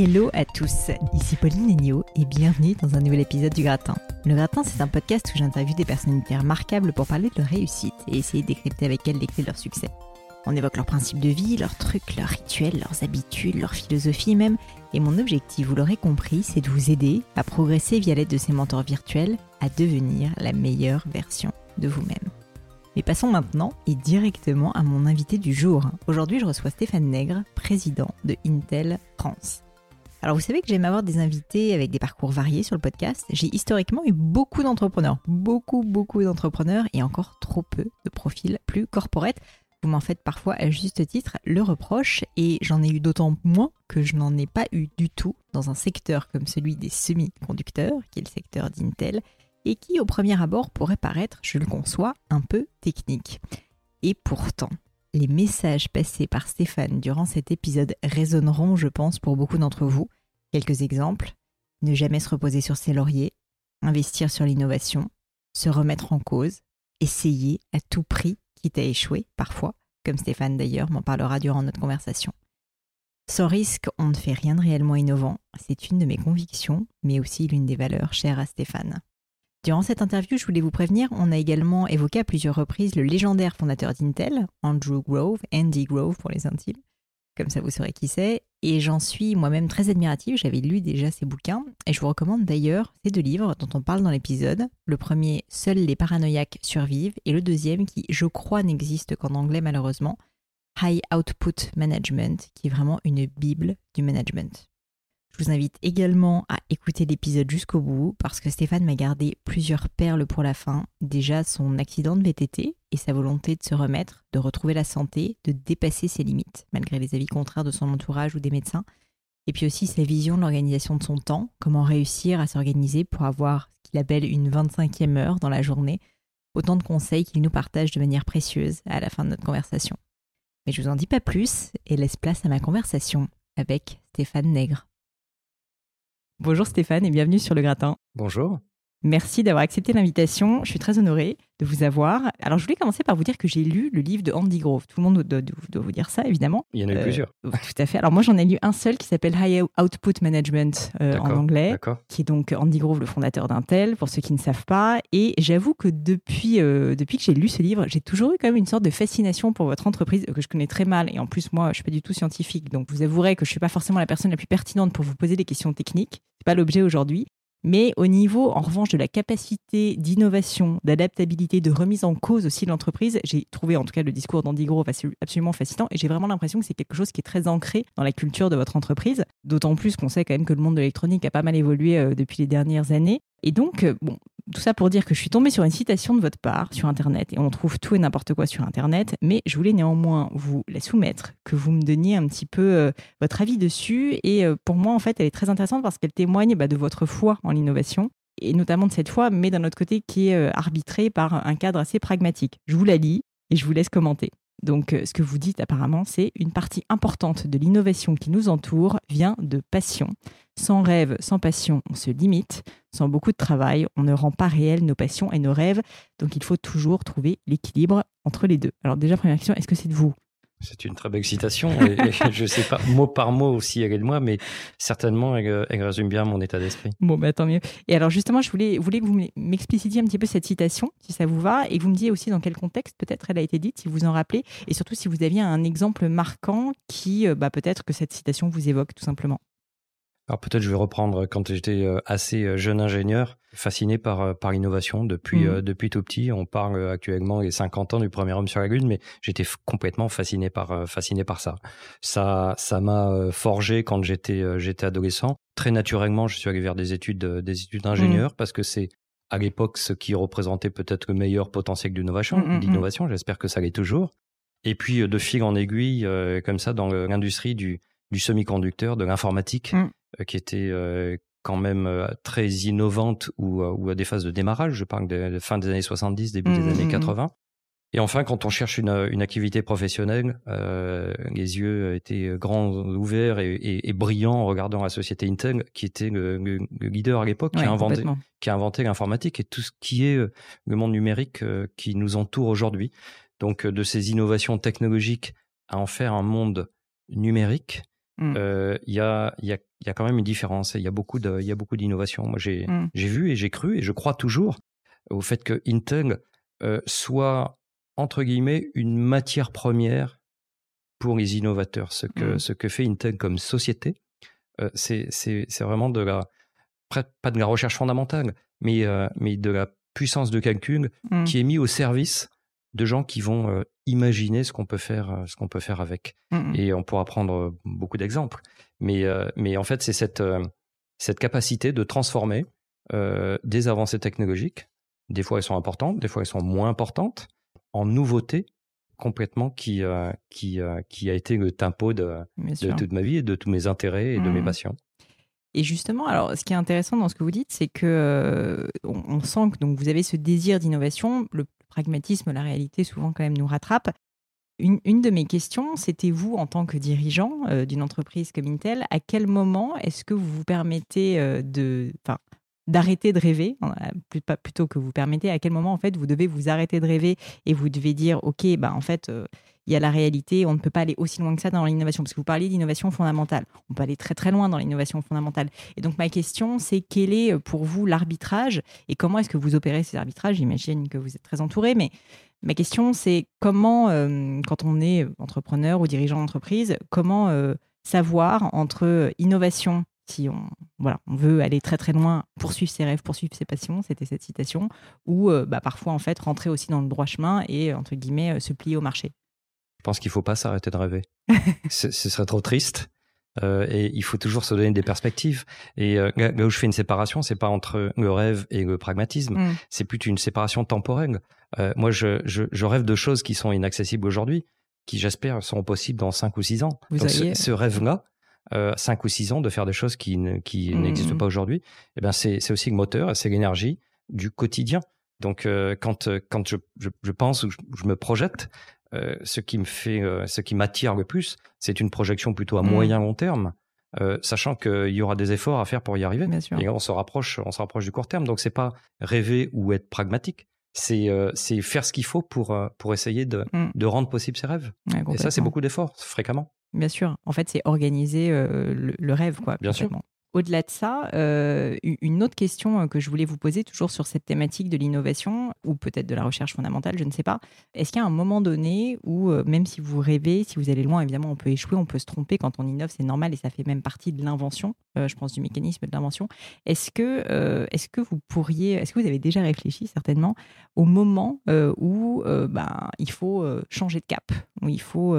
Hello à tous, ici Pauline Legno et bienvenue dans un nouvel épisode du Gratin. Le Gratin, c'est un podcast où j'interviewe des personnalités remarquables pour parler de leur réussite et essayer de décrypter avec elles les clés de leur succès. On évoque leurs principes de vie, leurs trucs, leurs rituels, leurs habitudes, leur philosophie même. Et mon objectif, vous l'aurez compris, c'est de vous aider à progresser via l'aide de ces mentors virtuels à devenir la meilleure version de vous-même. Mais passons maintenant et directement à mon invité du jour. Aujourd'hui, je reçois Stéphane Nègre, président de Intel France. Alors vous savez que j'aime avoir des invités avec des parcours variés sur le podcast. J'ai historiquement eu beaucoup d'entrepreneurs, beaucoup beaucoup d'entrepreneurs et encore trop peu de profils plus corporate. Vous m'en faites parfois à juste titre le reproche et j'en ai eu d'autant moins que je n'en ai pas eu du tout dans un secteur comme celui des semi-conducteurs, qui est le secteur d'Intel, et qui au premier abord pourrait paraître, je le conçois, un peu technique. Et pourtant, les messages passés par Stéphane durant cet épisode résonneront, je pense, pour beaucoup d'entre vous. Quelques exemples. Ne jamais se reposer sur ses lauriers, investir sur l'innovation, se remettre en cause, essayer à tout prix, quitte à échouer parfois, comme Stéphane d'ailleurs m'en parlera durant notre conversation. Sans risque, on ne fait rien de réellement innovant. C'est une de mes convictions, mais aussi l'une des valeurs chères à Stéphane. Durant cette interview, je voulais vous prévenir, on a également évoqué à plusieurs reprises le légendaire fondateur d'Intel, Andrew Grove, Andy Grove pour les intimes, comme ça vous saurez qui c'est, et j'en suis moi-même très admirative, j'avais lu déjà ses bouquins, et je vous recommande d'ailleurs ces deux livres dont on parle dans l'épisode. Le premier, Seuls les paranoïaques survivent, et le deuxième, qui je crois n'existe qu'en anglais malheureusement, High Output Management, qui est vraiment une bible du management. Je vous invite également à écouter l'épisode jusqu'au bout parce que Stéphane m'a gardé plusieurs perles pour la fin. Déjà son accident de VTT et sa volonté de se remettre, de retrouver la santé, de dépasser ses limites malgré les avis contraires de son entourage ou des médecins. Et puis aussi sa vision de l'organisation de son temps, comment réussir à s'organiser pour avoir ce qu'il appelle une 25e heure dans la journée. Autant de conseils qu'il nous partage de manière précieuse à la fin de notre conversation. Mais je vous en dis pas plus et laisse place à ma conversation avec Stéphane Nègre. Bonjour Stéphane et bienvenue sur le gratin. Bonjour. Merci d'avoir accepté l'invitation. Je suis très honorée de vous avoir. Alors, je voulais commencer par vous dire que j'ai lu le livre de Andy Grove. Tout le monde doit, vous dire ça, évidemment. Il y en a eu plusieurs. Tout à fait. Alors, moi, j'en ai lu un seul qui s'appelle High Output Management euh, en anglais, qui est donc Andy Grove, le fondateur d'Intel, pour ceux qui ne savent pas. Et j'avoue que depuis, euh, depuis que j'ai lu ce livre, j'ai toujours eu quand même une sorte de fascination pour votre entreprise que je connais très mal. Et en plus, moi, je suis pas du tout scientifique, donc vous avouerez que je suis pas forcément la personne la plus pertinente pour vous poser des questions techniques. C'est pas l'objet aujourd'hui. Mais au niveau, en revanche, de la capacité d'innovation, d'adaptabilité, de remise en cause aussi de l'entreprise, j'ai trouvé en tout cas le discours d'Andy Grove absolument fascinant et j'ai vraiment l'impression que c'est quelque chose qui est très ancré dans la culture de votre entreprise. D'autant plus qu'on sait quand même que le monde de l'électronique a pas mal évolué euh, depuis les dernières années. Et donc, euh, bon, tout ça pour dire que je suis tombée sur une citation de votre part sur Internet, et on trouve tout et n'importe quoi sur Internet, mais je voulais néanmoins vous la soumettre, que vous me donniez un petit peu euh, votre avis dessus, et euh, pour moi, en fait, elle est très intéressante parce qu'elle témoigne bah, de votre foi en l'innovation, et notamment de cette foi, mais d'un autre côté qui est arbitrée par un cadre assez pragmatique. Je vous la lis, et je vous laisse commenter. Donc, ce que vous dites apparemment, c'est une partie importante de l'innovation qui nous entoure vient de passion. Sans rêve, sans passion, on se limite. Sans beaucoup de travail, on ne rend pas réel nos passions et nos rêves. Donc il faut toujours trouver l'équilibre entre les deux. Alors déjà, première question, est-ce que c'est de vous c'est une très belle citation. je ne sais pas mot par mot aussi elle est de moi, mais certainement elle, résume bien mon état d'esprit. Bon, bah, tant mieux. Et alors justement, je voulais, voulais que vous m'explicitiez un petit peu cette citation, si ça vous va, et que vous me disiez aussi dans quel contexte peut-être elle a été dite, si vous en rappelez, et surtout si vous aviez un exemple marquant qui, euh, bah, peut-être que cette citation vous évoque tout simplement. Alors peut-être je vais reprendre quand j'étais euh, assez euh, jeune ingénieur, fasciné par euh, par l'innovation depuis mmh. depuis tout petit. On parle actuellement des 50 ans du premier homme sur la lune, mais j'étais complètement fasciné par fasciné par ça. Ça ça m'a forgé quand j'étais j'étais adolescent. Très naturellement, je suis allé vers des études des études d'ingénieur mmh. parce que c'est à l'époque ce qui représentait peut-être le meilleur potentiel d'innovation, mmh, d'innovation. J'espère que ça l'est toujours. Et puis de fil en aiguille, comme ça, dans l'industrie du du semi-conducteur, de l'informatique, euh, qui était euh, quand même euh, très innovante ou, ou, à des phases de démarrage. Je parle de, fin des années 70, début des années 80. Mmh, mmh, mmh. Et enfin, quand on cherche une, une activité professionnelle, euh, les yeux étaient grands ouverts et, et, et, brillants en regardant la société Intel, qui était le, le, leader à l'époque, qui, a inventé, qui a inventé l'informatique et tout ce qui est le monde numérique qui nous entoure aujourd'hui. Donc, de ces innovations technologiques à en faire un monde numérique, il y, a, y a il y a quand même une différence. Il y a beaucoup de, il y a beaucoup d'innovations. Moi, j'ai, Mm. j'ai vu et j'ai cru et je crois toujours au fait que Intel euh, soit entre guillemets une matière première pour les innovateurs. Ce que, Mm. ce que fait Intel comme société, euh, c'est, c'est, c'est vraiment de la, pas de la recherche fondamentale, mais, euh, mais de la puissance de calcul Mm. qui est mis au service de gens qui vont euh, imaginer ce qu'on peut faire, euh, ce qu'on peut faire avec. Mm, mm. Et on pourra prendre euh, beaucoup d'exemples. Mais, euh, mais en fait, c'est cette, euh, cette capacité de transformer euh, des avancées technologiques. Des fois, elles sont importantes, des fois, elles sont moins importantes, en nouveautés complètement qui, euh, qui, euh, qui a été le tempo de, toute ma vie et de tous mes intérêts et de mes Mhm. passions. Et justement, alors, ce qui est intéressant dans ce que vous dites, c'est que euh, on, sent que donc vous avez ce désir d'innovation. Le pragmatisme, la réalité, souvent quand même nous rattrape. Une, une de mes questions, c'était vous, en tant que dirigeant euh, d'une entreprise comme Intel, à quel moment est-ce que vous vous permettez euh, de, d'arrêter de rêver, euh, plutôt que vous permettez, à quel moment en fait vous devez vous arrêter de rêver et vous devez dire, ok, bah en fait. euh, il y a la réalité, on ne peut pas aller aussi loin que ça dans l'innovation, parce que vous parliez d'innovation fondamentale. On peut aller très très loin dans l'innovation fondamentale. Et donc ma question, c'est quel est euh, pour vous l'arbitrage et comment est-ce que vous opérez ces arbitrages? J'imagine que vous êtes très entouré, mais ma question, c'est comment, quand on est entrepreneur ou dirigeant d'entreprise, comment savoir entre innovation, si on, voilà, on veut aller très très loin, poursuivre ses rêves, poursuivre ses passions, c'était cette citation, ou euh, bah, parfois en fait rentrer aussi dans le droit chemin et entre guillemets euh, se plier au marché. Je pense qu'il ne faut pas s'arrêter de rêver. ce, ce serait trop triste. Euh, et il faut toujours se donner des perspectives. Et euh, là où je fais une séparation, c'est pas entre le rêve et le pragmatisme, Mm. c'est plutôt une séparation temporelle. Euh, moi, je, je, je rêve de choses qui sont inaccessibles aujourd'hui, qui j'espère seront possibles dans 5 ou 6 ans. Vous Donc ce rêve-là, euh, 5 ou 6 ans de faire des choses qui, qui Mm. n'existent pas aujourd'hui, eh ben c'est c'est aussi le moteur, c'est l'énergie du quotidien. Donc euh, quand, euh, quand je, je, je pense ou je, je me projette, euh, ce qui me fait, ce qui m'attire le plus, c'est une projection plutôt à Mm. moyen long terme, euh, sachant qu'il y aura des efforts à faire pour y arriver. Bien sûr. Et on se rapproche, on se rapproche du court terme. Donc c'est pas rêver ou être pragmatique, c'est euh, c'est faire ce qu'il faut pour pour essayer de, Mm. de rendre possible ses rêves. Ouais, Et ça, c'est beaucoup d'efforts fréquemment. Bien sûr. En fait, c'est organiser euh, le, le rêve, quoi. Bien sûr. Au-delà de ça, euh, une autre question euh, que je voulais vous poser, toujours sur cette thématique de l'innovation, ou peut-être de la recherche fondamentale, je ne sais pas. Est-ce qu'il y a un moment donné où, même si vous rêvez, si vous allez loin, évidemment, on peut échouer, on peut se tromper. Quand on innove, c'est normal et ça fait même partie de l'invention, euh, je pense, du mécanisme de l'invention. Est-ce que, euh, est-ce que vous pourriez, est-ce que vous avez déjà réfléchi, certainement, au moment où ben, il faut changer de cap, où il faut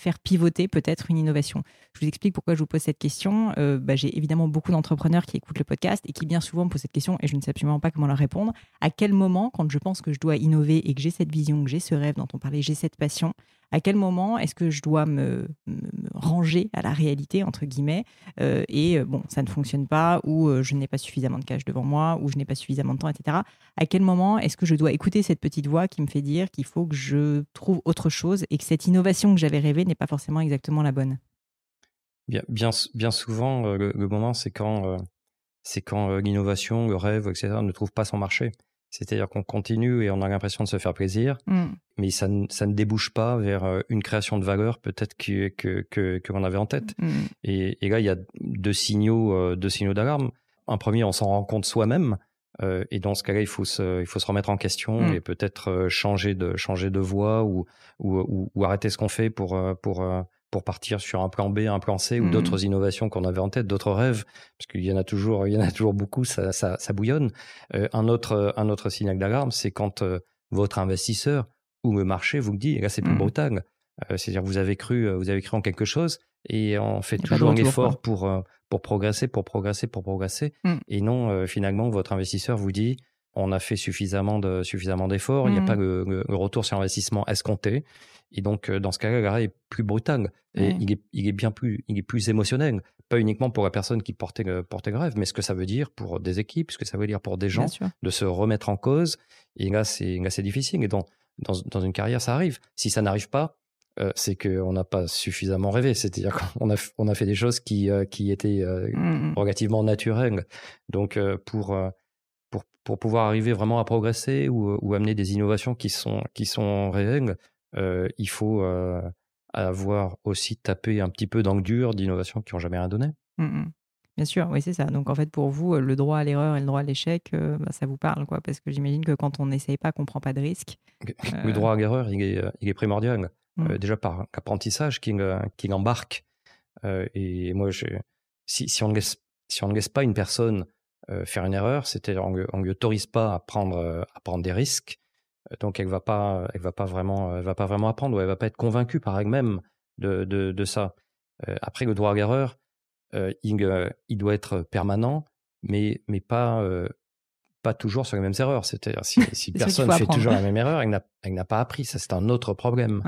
faire pivoter peut-être une innovation. Je vous explique pourquoi je vous pose cette question. Euh, bah, J'ai évidemment beaucoup d'entrepreneurs qui écoutent le podcast et qui bien souvent me posent cette question et je ne sais absolument pas comment leur répondre. À quel moment, quand je pense que je dois innover et que j'ai cette vision, que j'ai ce rêve dont on parlait, j'ai cette passion, à quel moment est-ce que je dois me, ranger à la réalité, entre guillemets, euh, et euh, bon, ça ne fonctionne pas, ou euh, je n'ai pas suffisamment de cash devant moi, ou je n'ai pas suffisamment de temps, etc. À quel moment est-ce que je dois écouter cette petite voix qui me fait dire qu'il faut que je trouve autre chose et que cette innovation que j'avais rêvée n'est pas forcément exactement la bonne? Bien, souvent, le, moment, c'est quand, l'innovation, le rêve, etc., ne trouve pas son marché. C'est-à-dire qu'on continue et on a l'impression de se faire plaisir, Mm. mais ça, ne- ça ne débouche pas vers euh, une création de valeur peut-être que, que, que, que l'on avait en tête. Mm. Et, et là, il y a deux signaux, euh, deux signaux d'alarme. Un premier, on s'en rend compte soi-même. euh, et dans ce cas-là, il faut se, il faut se remettre en question Mm. et peut-être changer de, changer de voie ou, ou, ou, ou arrêter ce qu'on fait pour, pour, pour partir sur un plan B, un plan C ou Mm. d'autres innovations qu'on avait en tête, d'autres rêves, parce qu'il y en a toujours, il y en a toujours beaucoup, ça, ça, ça bouillonne. Euh, un autre, un autre signal d'alarme, c'est quand euh, votre investisseur ou le marché vous le dit, et là c'est plus Mm. brutal. Euh, C'est-à-dire vous avez cru, vous avez cru en quelque chose et on fait toujours un effort pour, pour progresser, pour progresser, pour progresser. Mm. Et non, finalement, votre investisseur vous dit, on a fait suffisamment de suffisamment d'efforts, il n'y a Mm. pas le, le- le retour sur investissement escompté. Et donc, euh, dans ce cas-là, l'arrêt est plus brutal et il, est, il est bien plus, il est plus émotionnel. Pas uniquement pour la personne qui portait le, portait le rêve, mais ce que ça veut dire pour des équipes, ce que ça veut dire pour des gens de se remettre en cause. Et là, c'est là, c'est difficile. Et dans, dans, dans une carrière, ça arrive. Si ça n'arrive pas, euh, c'est qu'on n'a pas suffisamment rêvé. C'est-à-dire qu'on a, on a fait des choses qui, euh, qui étaient euh, Mm. relativement naturelles. Donc, pour, pour, pouvoir arriver vraiment à progresser ou, ou amener des innovations qui sont, qui sont réelles, euh, il faut euh, avoir aussi tapé un petit peu dans le dur d'innovations qui n'ont jamais rien donné. Mm, mm. Bien sûr, oui, c'est ça. Donc en fait, pour vous, le droit à l'erreur et le droit à l'échec, bah, ça vous parle, quoi, parce que j'imagine que quand on n'essaye pas, qu'on prend pas de risque. Le droit à l'erreur, il est, il est primordial. Mmh. déjà par l'apprentissage qui, qui embarque. et moi, je, si, si, on ne laisse, si on ne laisse pas une personne faire une erreur, c'est-à-dire on ne lui autorise pas à prendre, à prendre des risques, donc elle va pas, elle va pas vraiment, elle va pas vraiment apprendre ou elle va pas être convaincue par elle-même de, de, de ça. après, le droit à l'erreur, il, il, doit être permanent, mais, mais pas, pas toujours sur les mêmes erreurs. C'est-à-dire si, si personne fait toujours la même erreur, elle n'a pas appris. Ça, c'est un autre problème.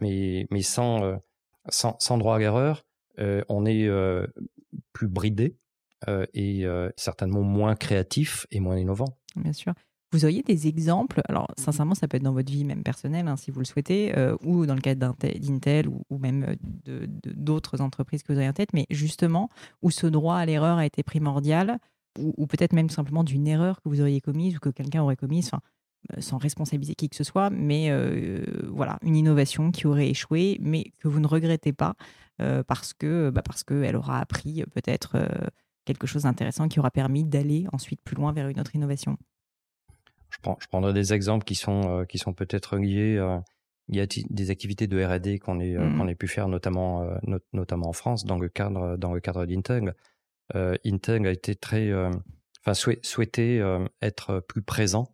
mais, mais sans, sans, sans, droit à l'erreur, on est plus bridé et certainement moins créatif et moins innovant. Bien sûr. Vous auriez des exemples, alors sincèrement, ça peut être dans votre vie même personnelle, hein, si vous le souhaitez, euh, ou dans le cadre d'Intel ou, même d'autres entreprises que vous avez en tête, mais justement, où ce droit à l'erreur a été primordial, ou, peut-être même simplement d'une erreur que vous auriez commise ou que quelqu'un aurait commise, euh, sans responsabiliser qui que ce soit, mais euh, voilà, une innovation qui aurait échoué, mais que vous ne regrettez pas parce que bah parce qu'elle aura appris peut-être quelque chose d'intéressant qui aura permis d'aller ensuite plus loin vers une autre innovation je, prends, je prendrai des exemples qui sont, euh, qui sont peut-être liés. Euh, il y a des activités de R&D qu'on ait, euh, qu'on mmh. ait pu faire, notamment, notamment en France, dans le cadre, dans le cadre d'Intel. Intel a été très, enfin, souhaité être plus présent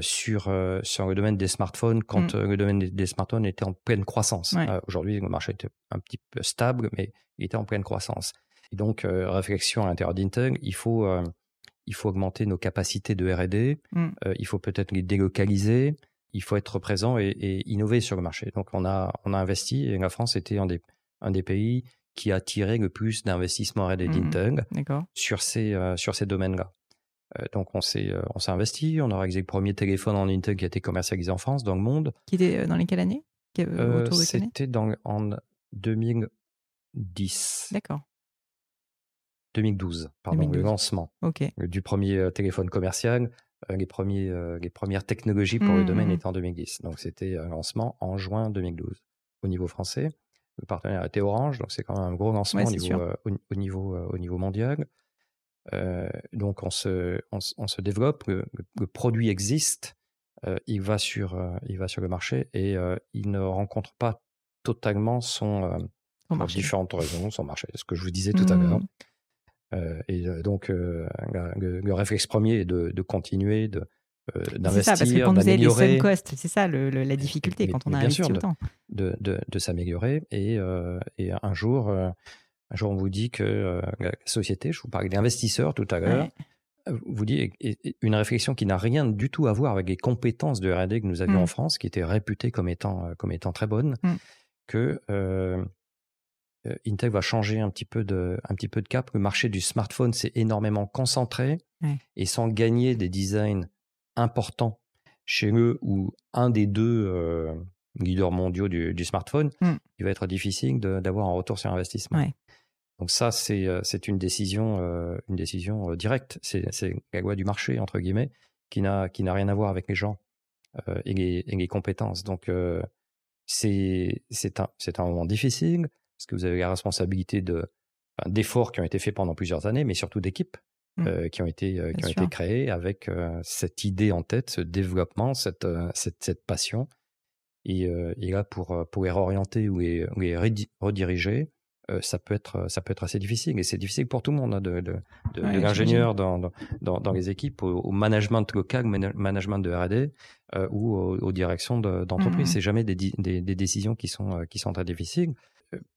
sur, sur le domaine des smartphones quand mmh. le domaine des, smartphones était en pleine croissance. Aujourd'hui, le marché était un petit peu stable, mais il était en pleine croissance. Et donc, réflexion à l'intérieur d'Intel, il faut, il faut augmenter nos capacités de R&D, mm. euh, il faut peut-être les délocaliser, il faut être présent et, innover sur le marché. Donc on a, on a investi et la France était un des, un des pays qui a tiré le plus d'investissements R&D mm-hmm. d'Intel sur ces, euh, sur ces domaines-là. Euh, donc on s'est, on s'est investi, on a réalisé le premier téléphone en Intel qui a été commercialisé en France, dans le monde. Qui était dans les quelles années C'était en 2010. D'accord. 2012, pardon, le lancement euh, du premier euh, téléphone commercial. Euh, les, premiers, les premières technologies pour le mmh, domaine mmh. étaient en 2010. Donc c'était un lancement en juin 2012. Au niveau français, le partenaire était Orange, donc c'est quand même un gros lancement au, niveau, au, niveau, au, niveau, mondial. donc on se, on, se développe, le, produit existe, il, va sur, il va sur le marché et il ne rencontre pas totalement son, pour différentes raisons, son marché. Ce que je vous disais tout à l'heure. Euh, et euh, donc, euh, le, réflexe premier est de, continuer, de, d'investir, c'est ça, parce que quand vous avez les sunk costs, c'est ça le, la difficulté quand on a investi autant. De, de, de s'améliorer et, et, un jour, un jour on vous dit que la société, je vous parlais d'investisseurs tout à l'heure, vous dit une réflexion qui n'a rien du tout à voir avec les compétences de R&D que nous avions en mmh. France, qui étaient réputées comme étant comme étant très bonnes, mmh. que euh, Intel va changer un petit peu de, un petit peu de cap. Le marché du smartphone s'est énormément concentré et sans gagner des designs importants chez eux ou un des deux euh, leaders mondiaux du, smartphone, hmm. il va être difficile d'avoir un retour sur investissement. Donc ça, c'est euh, une décision, une décision directe. C'est la loi du marché, entre guillemets, qui n'a rien à voir avec les gens et les, et, les, compétences. Donc c'est un, un moment difficile parce que vous avez la responsabilité de d'efforts qui ont été faits pendant plusieurs années, mais surtout d'équipes mmh. euh, qui ont été euh, qui ont été créées avec euh, cette idée en tête, ce développement, cette cette, cette, passion. Et, et, là, pour pour les réorienter ou les, les rediriger, ça peut être ça peut être assez difficile. Et c'est difficile pour tout le monde, hein, de, de, de, l'ingénieur dans, dans, dans, les équipes, au, management local, management de R&D ou aux, directions d'entreprise. Mmh. C'est jamais des, des, des, décisions qui sont qui sont très difficiles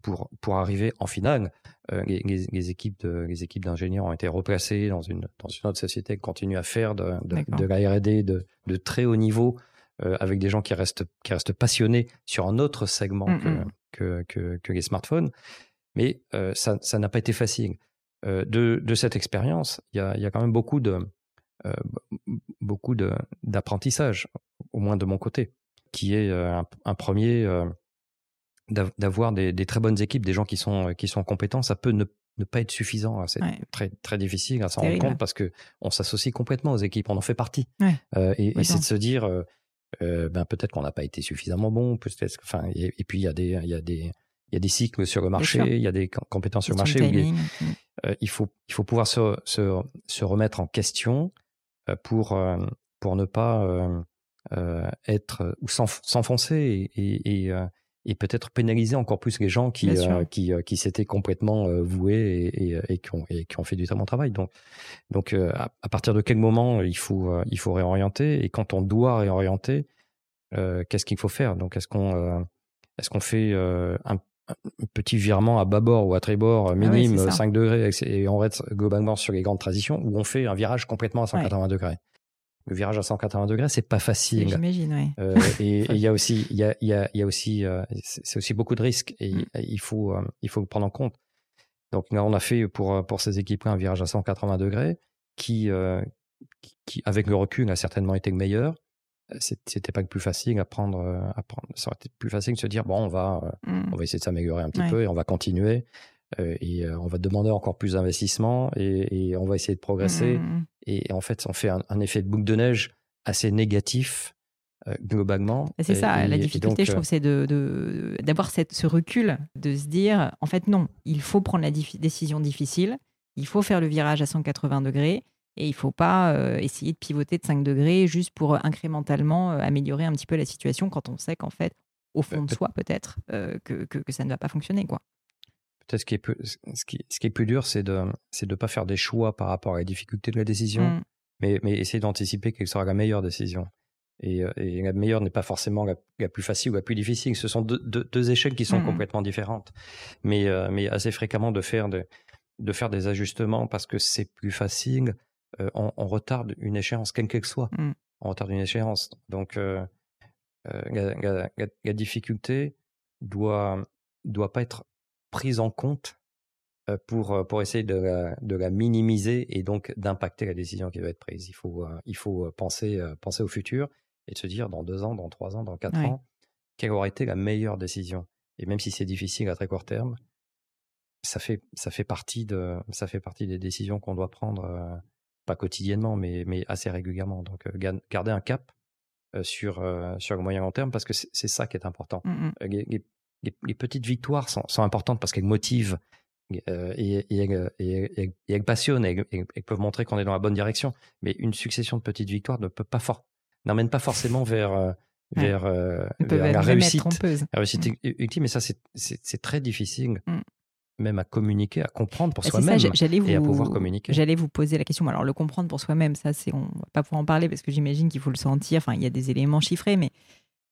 pour, pour arriver en finale, euh, les, les, équipes de, les équipes d'ingénieurs ont été replacées dans une, dans une autre société qui continue à faire de, de, la R&D de, de, très haut niveau euh, avec des gens qui restent, qui restent passionnés sur un autre segment mmh, mmh. que, que, que, les smartphones. Mais euh, ça, ça n'a pas été facile. de, de cette expérience, il y a, y a quand même beaucoup de, beaucoup d'apprentissage, au moins de mon côté, qui est un, un premier d'avoir des, des, très bonnes équipes, des gens qui sont, qui sont compétents, ça peut ne, ne pas être suffisant. Hein. C'est très, très difficile à s'en rendre compte parce que on s'associe complètement aux équipes, on en fait partie. Euh, et, et c'est de se dire, euh, euh, ben peut-être qu'on n'a pas été suffisamment bon, peut-être. Enfin, et, puis il y a des, il y a des, il y a des cycles sur le marché, il y a des compétences sur le marché. il, faut, il faut pouvoir se, se, se remettre en question pour, pour ne pas être ou s'enfoncer et, et, et peut-être pénaliser encore plus les gens qui, euh, qui, euh, qui s'étaient complètement euh, voués et, et, qui ont, et qui ont fait du très bon travail. Donc, donc à, partir de quel moment il faut, il faut réorienter et quand on doit réorienter, qu'est-ce qu'il faut faire? Donc, est-ce qu'on est-ce qu'on fait un, petit virement à bâbord ou à tribord ah minime, 5 degrés, et on reste globalement sur les grandes transitions, ou on fait un virage complètement à 180 degrés? Le virage à 180 degrés, c'est pas facile. J'imagine, oui. Euh, et il y a aussi, il y a, y a, y a aussi, euh, c'est aussi beaucoup de risques et mm. il faut, euh, il faut le prendre en compte. Donc on a fait pour pour ces équipes un virage à 180 degrés qui, qui, avec le recul, a certainement été le meilleur. C'était pas le plus facile à prendre, à prendre. Ça aurait été plus facile de se dire bon, on va, mm. on va essayer de s'améliorer un petit peu et on va continuer. Euh, et euh, on va demander encore plus d'investissement et, on va essayer de progresser. Mmh, mmh, mmh. Et, en fait, on fait un, effet de boucle de neige assez négatif euh, globalement. C'est ça, la difficulté, je trouve, c'est de, d'avoir ce recul, de se dire, en fait, non, il faut prendre la décision difficile, il faut faire le virage à 180 degrés, et il ne faut pas essayer de pivoter de 5 degrés juste pour incrémentalement améliorer un petit peu la situation quand on sait qu'en fait, au fond de soi, peut-être, que, que, que, ça ne va pas fonctionner. quoi peut-être ce qui est plus, ce qui, ce qui est plus dur, c'est de c'est de pas faire des choix par rapport à la difficulté de la décision, mmh. mais mais essayer d'anticiper quelle sera la meilleure décision. Et, euh, et la meilleure n'est pas forcément la, plus facile ou la plus difficile. Ce sont deux, deux, échelles qui sont mmh. complètement différentes, mais euh, mais assez fréquemment de faire de de faire des ajustements parce que c'est plus facile. Euh, on, retarde une échéance, quelle qu'elle soit. Mmh. On retarde une échéance. Donc la, la, la, difficulté doit doit pas être prise en compte pour, pour essayer de la, de la minimiser et donc d'impacter la décision qui va être prise. Il faut, il faut penser, penser au futur et de se dire dans deux ans, dans trois ans, dans quatre ans, quelle aurait été la meilleure décision. Et même si c'est difficile à très court terme, ça fait, ça fait, partie, de, ça fait partie des décisions qu'on doit prendre, pas quotidiennement, mais, mais assez régulièrement. Donc garder un cap sur, sur le moyen long terme parce que c'est ça qui est important. Mmh les, petites victoires sont, importantes parce qu'elles motivent euh, et, et, elles passionnent et, elles peuvent montrer qu'on est dans la bonne direction. Mais une succession de petites victoires ne peut pas n'emmène pas forcément vers euh, vers, euh, la réussite, la réussite mmh. ultime. Mais ça, c'est très difficile. Mmh. même à communiquer, à comprendre pour soi-même et à pouvoir communiquer. J'allais vous poser la question. Alors le comprendre pour soi-même, ça c'est on va pas pouvoir en parler parce que j'imagine qu'il faut le sentir. Enfin, il y a des éléments chiffrés, mais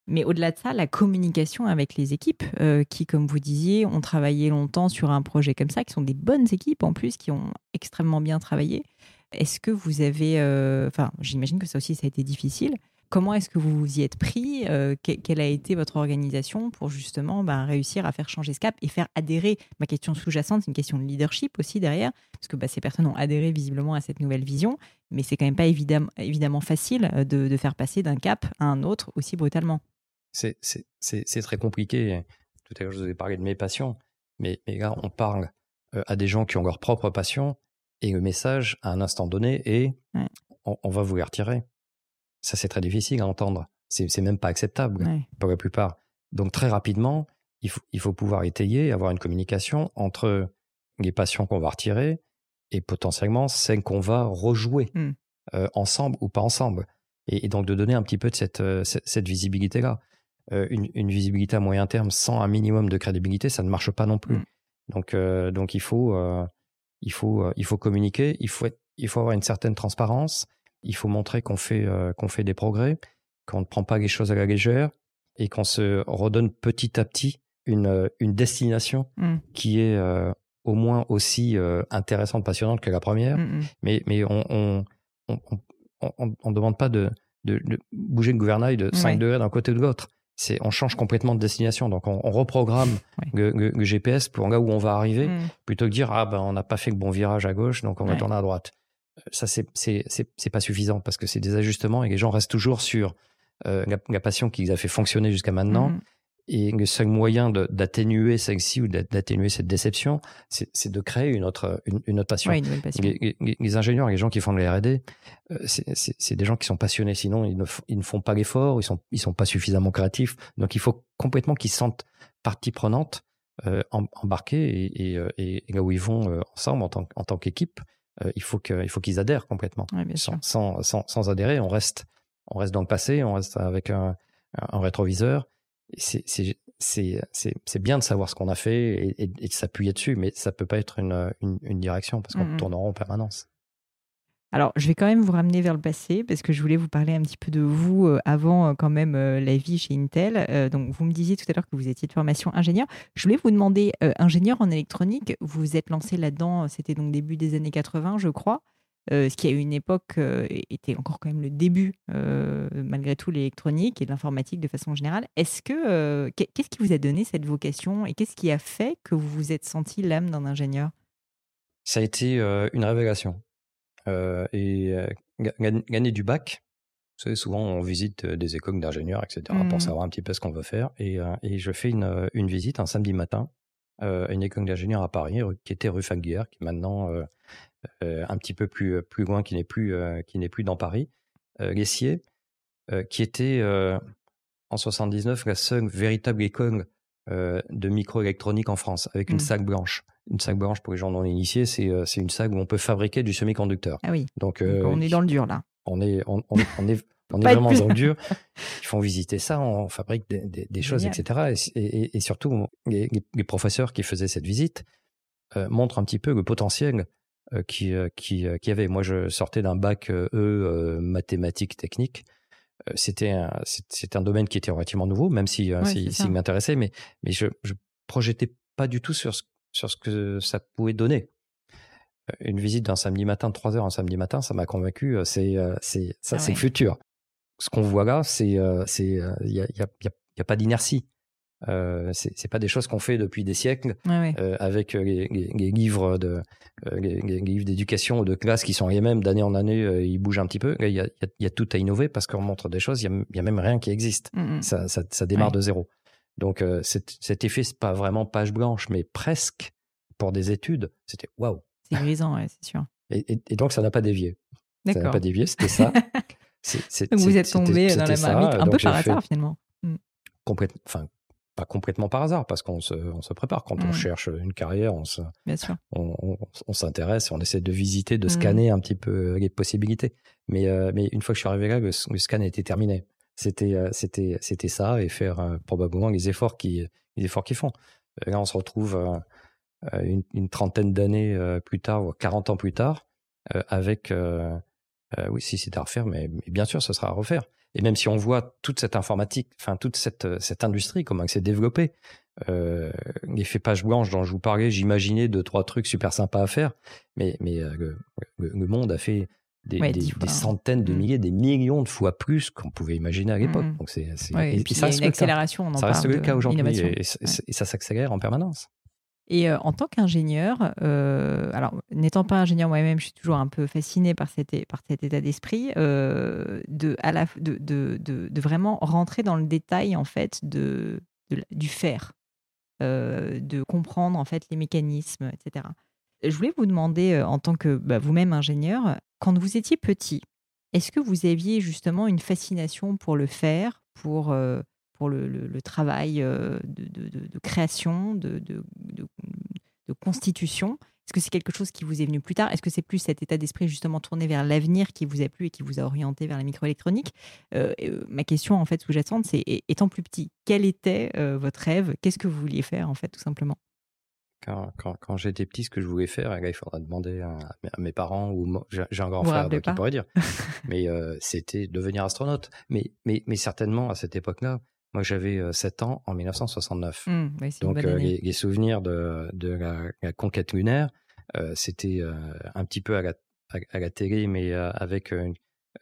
mais au-delà de ça, la communication avec les équipes euh, qui, comme vous disiez, ont travaillé longtemps sur un projet comme ça, qui sont des bonnes équipes en plus, qui ont extrêmement bien travaillé. Est-ce que vous avez, euh, enfin, j'imagine que ça aussi, ça a été difficile. Comment est-ce que vous vous y êtes pris euh, Quelle a été votre organisation pour justement ben, réussir à faire changer ce cap et faire adhérer Ma question sous-jacente, c'est une question de leadership aussi derrière, parce que bah, ces personnes ont adhéré visiblement à cette nouvelle vision, mais c'est quand même pas évidemment, facile de faire passer d'un cap à un autre aussi brutalement c'est très compliqué. Tout à l'heure, je vous ai parlé de mes passions, mais, là, on parle euh, à des gens qui ont leur propre passion, et le message, à un instant donné, est on, va vous les retirer. Ça, c'est très difficile à entendre. C'est même pas acceptable pour la plupart. Donc, très rapidement, il faut, il faut pouvoir étayer, avoir une communication entre les passions qu'on va retirer et potentiellement celles qu'on va rejouer mmh. euh, ensemble ou pas ensemble. Et, donc, de donner un petit peu de cette, euh, cette visibilité-là. Euh, une, visibilité à moyen terme sans un minimum de crédibilité, ça ne marche pas non plus. Mm. Donc, euh, donc il faut, euh, il faut, il faut communiquer. Il faut, il faut avoir une certaine transparence. Il faut montrer qu'on fait, qu'on fait des progrès, qu'on ne prend pas les choses à la légère et qu'on se redonne petit à petit une, une destination mm. qui est au moins aussi intéressante, passionnante que la première. Mm, mais, mais on on, on, on, demande pas de, de, bouger le gouvernail de 5 degrés d'un côté ou de l'autre c'est on change complètement de destination. Donc on, reprogramme le, GPS pour là où on va arriver, mm. plutôt que dire ah ben on n'a pas fait le bon virage à gauche, donc on va tourner à droite. Euh, ça c'est c'est pas suffisant parce que c'est des ajustements et les gens restent toujours sur euh, la, passion qui les a fait fonctionner jusqu'à maintenant. Mm. Et le seul moyen d'atténuer celle-ci ou d'atténuer cette déception, c'est de créer une autre, une, autre passion. Les, ingénieurs, les gens qui font de la R&D, euh, c'est des gens qui sont passionnés. Sinon, ils ne, ils ne font pas l'effort, ils sont, ils sont pas suffisamment créatifs. Donc, il faut complètement qu'ils se sentent partie prenante embarquer et, là où ils vont ensemble en tant, en tant qu'équipe, il faut qu'ils adhèrent complètement. sans, sans, sans, adhérer, on reste, on reste dans le passé, on reste avec un, un rétroviseur. C'est bien de savoir ce qu'on a fait et, de s'appuyer dessus, mais ça peut pas être une, une, direction parce qu'on mmh tourne en permanence. Alors, je vais quand même vous ramener vers le passé parce que je voulais vous parler un petit peu de vous euh, avant euh, quand même euh, la vie chez Intel. donc, vous me disiez tout à l'heure que vous étiez de formation ingénieur. Je voulais vous demander, ingénieur en électronique, vous vous êtes lancé là-dedans, c'était donc début des années 80, je crois. Ce qui à une époque était encore quand même le début, malgré tout, l'électronique et l'informatique de façon générale. Est-ce que qu'est-ce qui vous a donné cette vocation et qu'est-ce qui a fait que vous vous êtes senti l'âme d'un ingénieur? Ça a été une révélation. Euh, et euh, gagner du bac. Vous savez, souvent on visite euh, des écoles d'ingénieurs, etc., pour mmh. savoir un petit peu ce qu'on veut faire. Et, et je fais une, une, visite un samedi matin à une école d'ingénieurs à Paris, qui était rue Faguière, qui maintenant un petit peu plus, plus loin, qui n'est plus, qui n'est plus dans Paris, Lessier, qui était en 79 la seule véritable école de microélectronique en France, avec une mmh. sac blanche une sac blanche pour les gens non initiés, c'est euh, c'est une sac où on peut fabriquer du semi-conducteur. Ah oui. Donc, euh, on est dans le dur là. On est on, on, est on est vraiment dans le dur. Ils font visiter ça, on fabrique des, des, choses, etc. Et, et, surtout, les, les, professeurs qui faisaient cette visite euh, montrent un petit peu le potentiel euh, qui, qui, qui avait. Moi, je sortais d'un bac E mathématiques techniques. C'était un, c'est un domaine qui était relativement nouveau, même si, si, si m'intéressait, mais, mais je, je projetais pas du tout sur ce sur ce que ça pouvait donner. Euh, une visite d'un samedi matin, de 3 heures un samedi matin, ça m'a convaincu, euh, c'est, euh, c'est, ça, ah c'est le futur. Ce qu'on voit là, c'est, c'est, il n'y a, y a, y a, pas d'inertie. Euh, c'est, pas des choses qu'on fait depuis des siècles avec les, livres de les, livres d'éducation ou de classe qui sont les mêmes d'année en année ils bougent un petit peu il y a, y a, tout à innover parce qu'on montre des choses il y, a, même rien qui existe mmh, mmh. ça, ça, ça, démarre de zéro donc euh, cet, effet, c'est pas vraiment page blanche, mais presque pour des études, c'était waouh. C'est grisant, ouais, c'est sûr. Et, donc ça n'a pas dévié. Ça n'a pas dévié, c'était ça. donc vous êtes tombé dans la marmite un peu par hasard finalement. Mm. Complètement, enfin pas complètement par hasard parce qu'on se, on se prépare quand on mm. cherche une carrière, on se, on, on, s'intéresse, on essaie de visiter, de mm. scanner un petit peu les possibilités. Mais, euh, mais une fois que je suis arrivé là, le, le scan était terminé c'était euh, c'était c'était ça et faire euh, probablement les efforts qui les efforts qu'ils font. Euh, là, on se retrouve une, une, trentaine d'années plus tard, ou 40 ans plus tard, avec oui, si c'est à refaire, mais, bien sûr, ce sera à refaire. Et même si on voit toute cette informatique, enfin toute cette cette industrie, comment elle s'est développée, euh, l'effet page blanche dont je vous parlais, j'imaginais deux trois trucs super sympas à faire, mais mais le, le, monde a fait des, centaines de mmh. milliers, des millions de fois plus qu'on pouvait imaginer à l'époque. Mmh. Donc c'est, et, puis ça, une accélération. ça reste le cas aujourd'hui et, ça s'accélère en permanence. Et euh, en tant qu'ingénieur, euh, alors n'étant pas ingénieur moi-même, je suis toujours un peu fasciné par cet, état d'esprit euh, de, vraiment rentrer dans le détail en fait de, du faire, de comprendre en fait les mécanismes, etc. Je voulais vous demander, en tant que bah, vous-même ingénieur, quand vous étiez petit, est-ce que vous aviez justement une fascination pour le faire, pour, pour le, le, travail euh, de, de, de, création, de, de constitution. Est-ce que c'est quelque chose qui vous est venu plus tard? Est-ce que c'est plus cet état d'esprit justement tourné vers l'avenir qui vous a plu et qui vous a orienté vers la microélectronique? Euh, Ma question en fait sous-jacente, c'est étant plus petit, quel était votre rêve? Qu'est-ce que vous vouliez faire en fait tout simplement? Quand, quand, quand j'étais petit, ce que je voulais faire, il faudra demander à, mes parents ou j'ai un grand frère qui pourrait dire. mais euh, c'était devenir astronaute. Mais, mais, mais certainement à cette époque-là, moi j'avais 7 euh, ans en 1969. Mmh, Donc euh, les, souvenirs de, de la, conquête lunaire, c'était un petit peu à la, à, la télé, mais avec une, euh,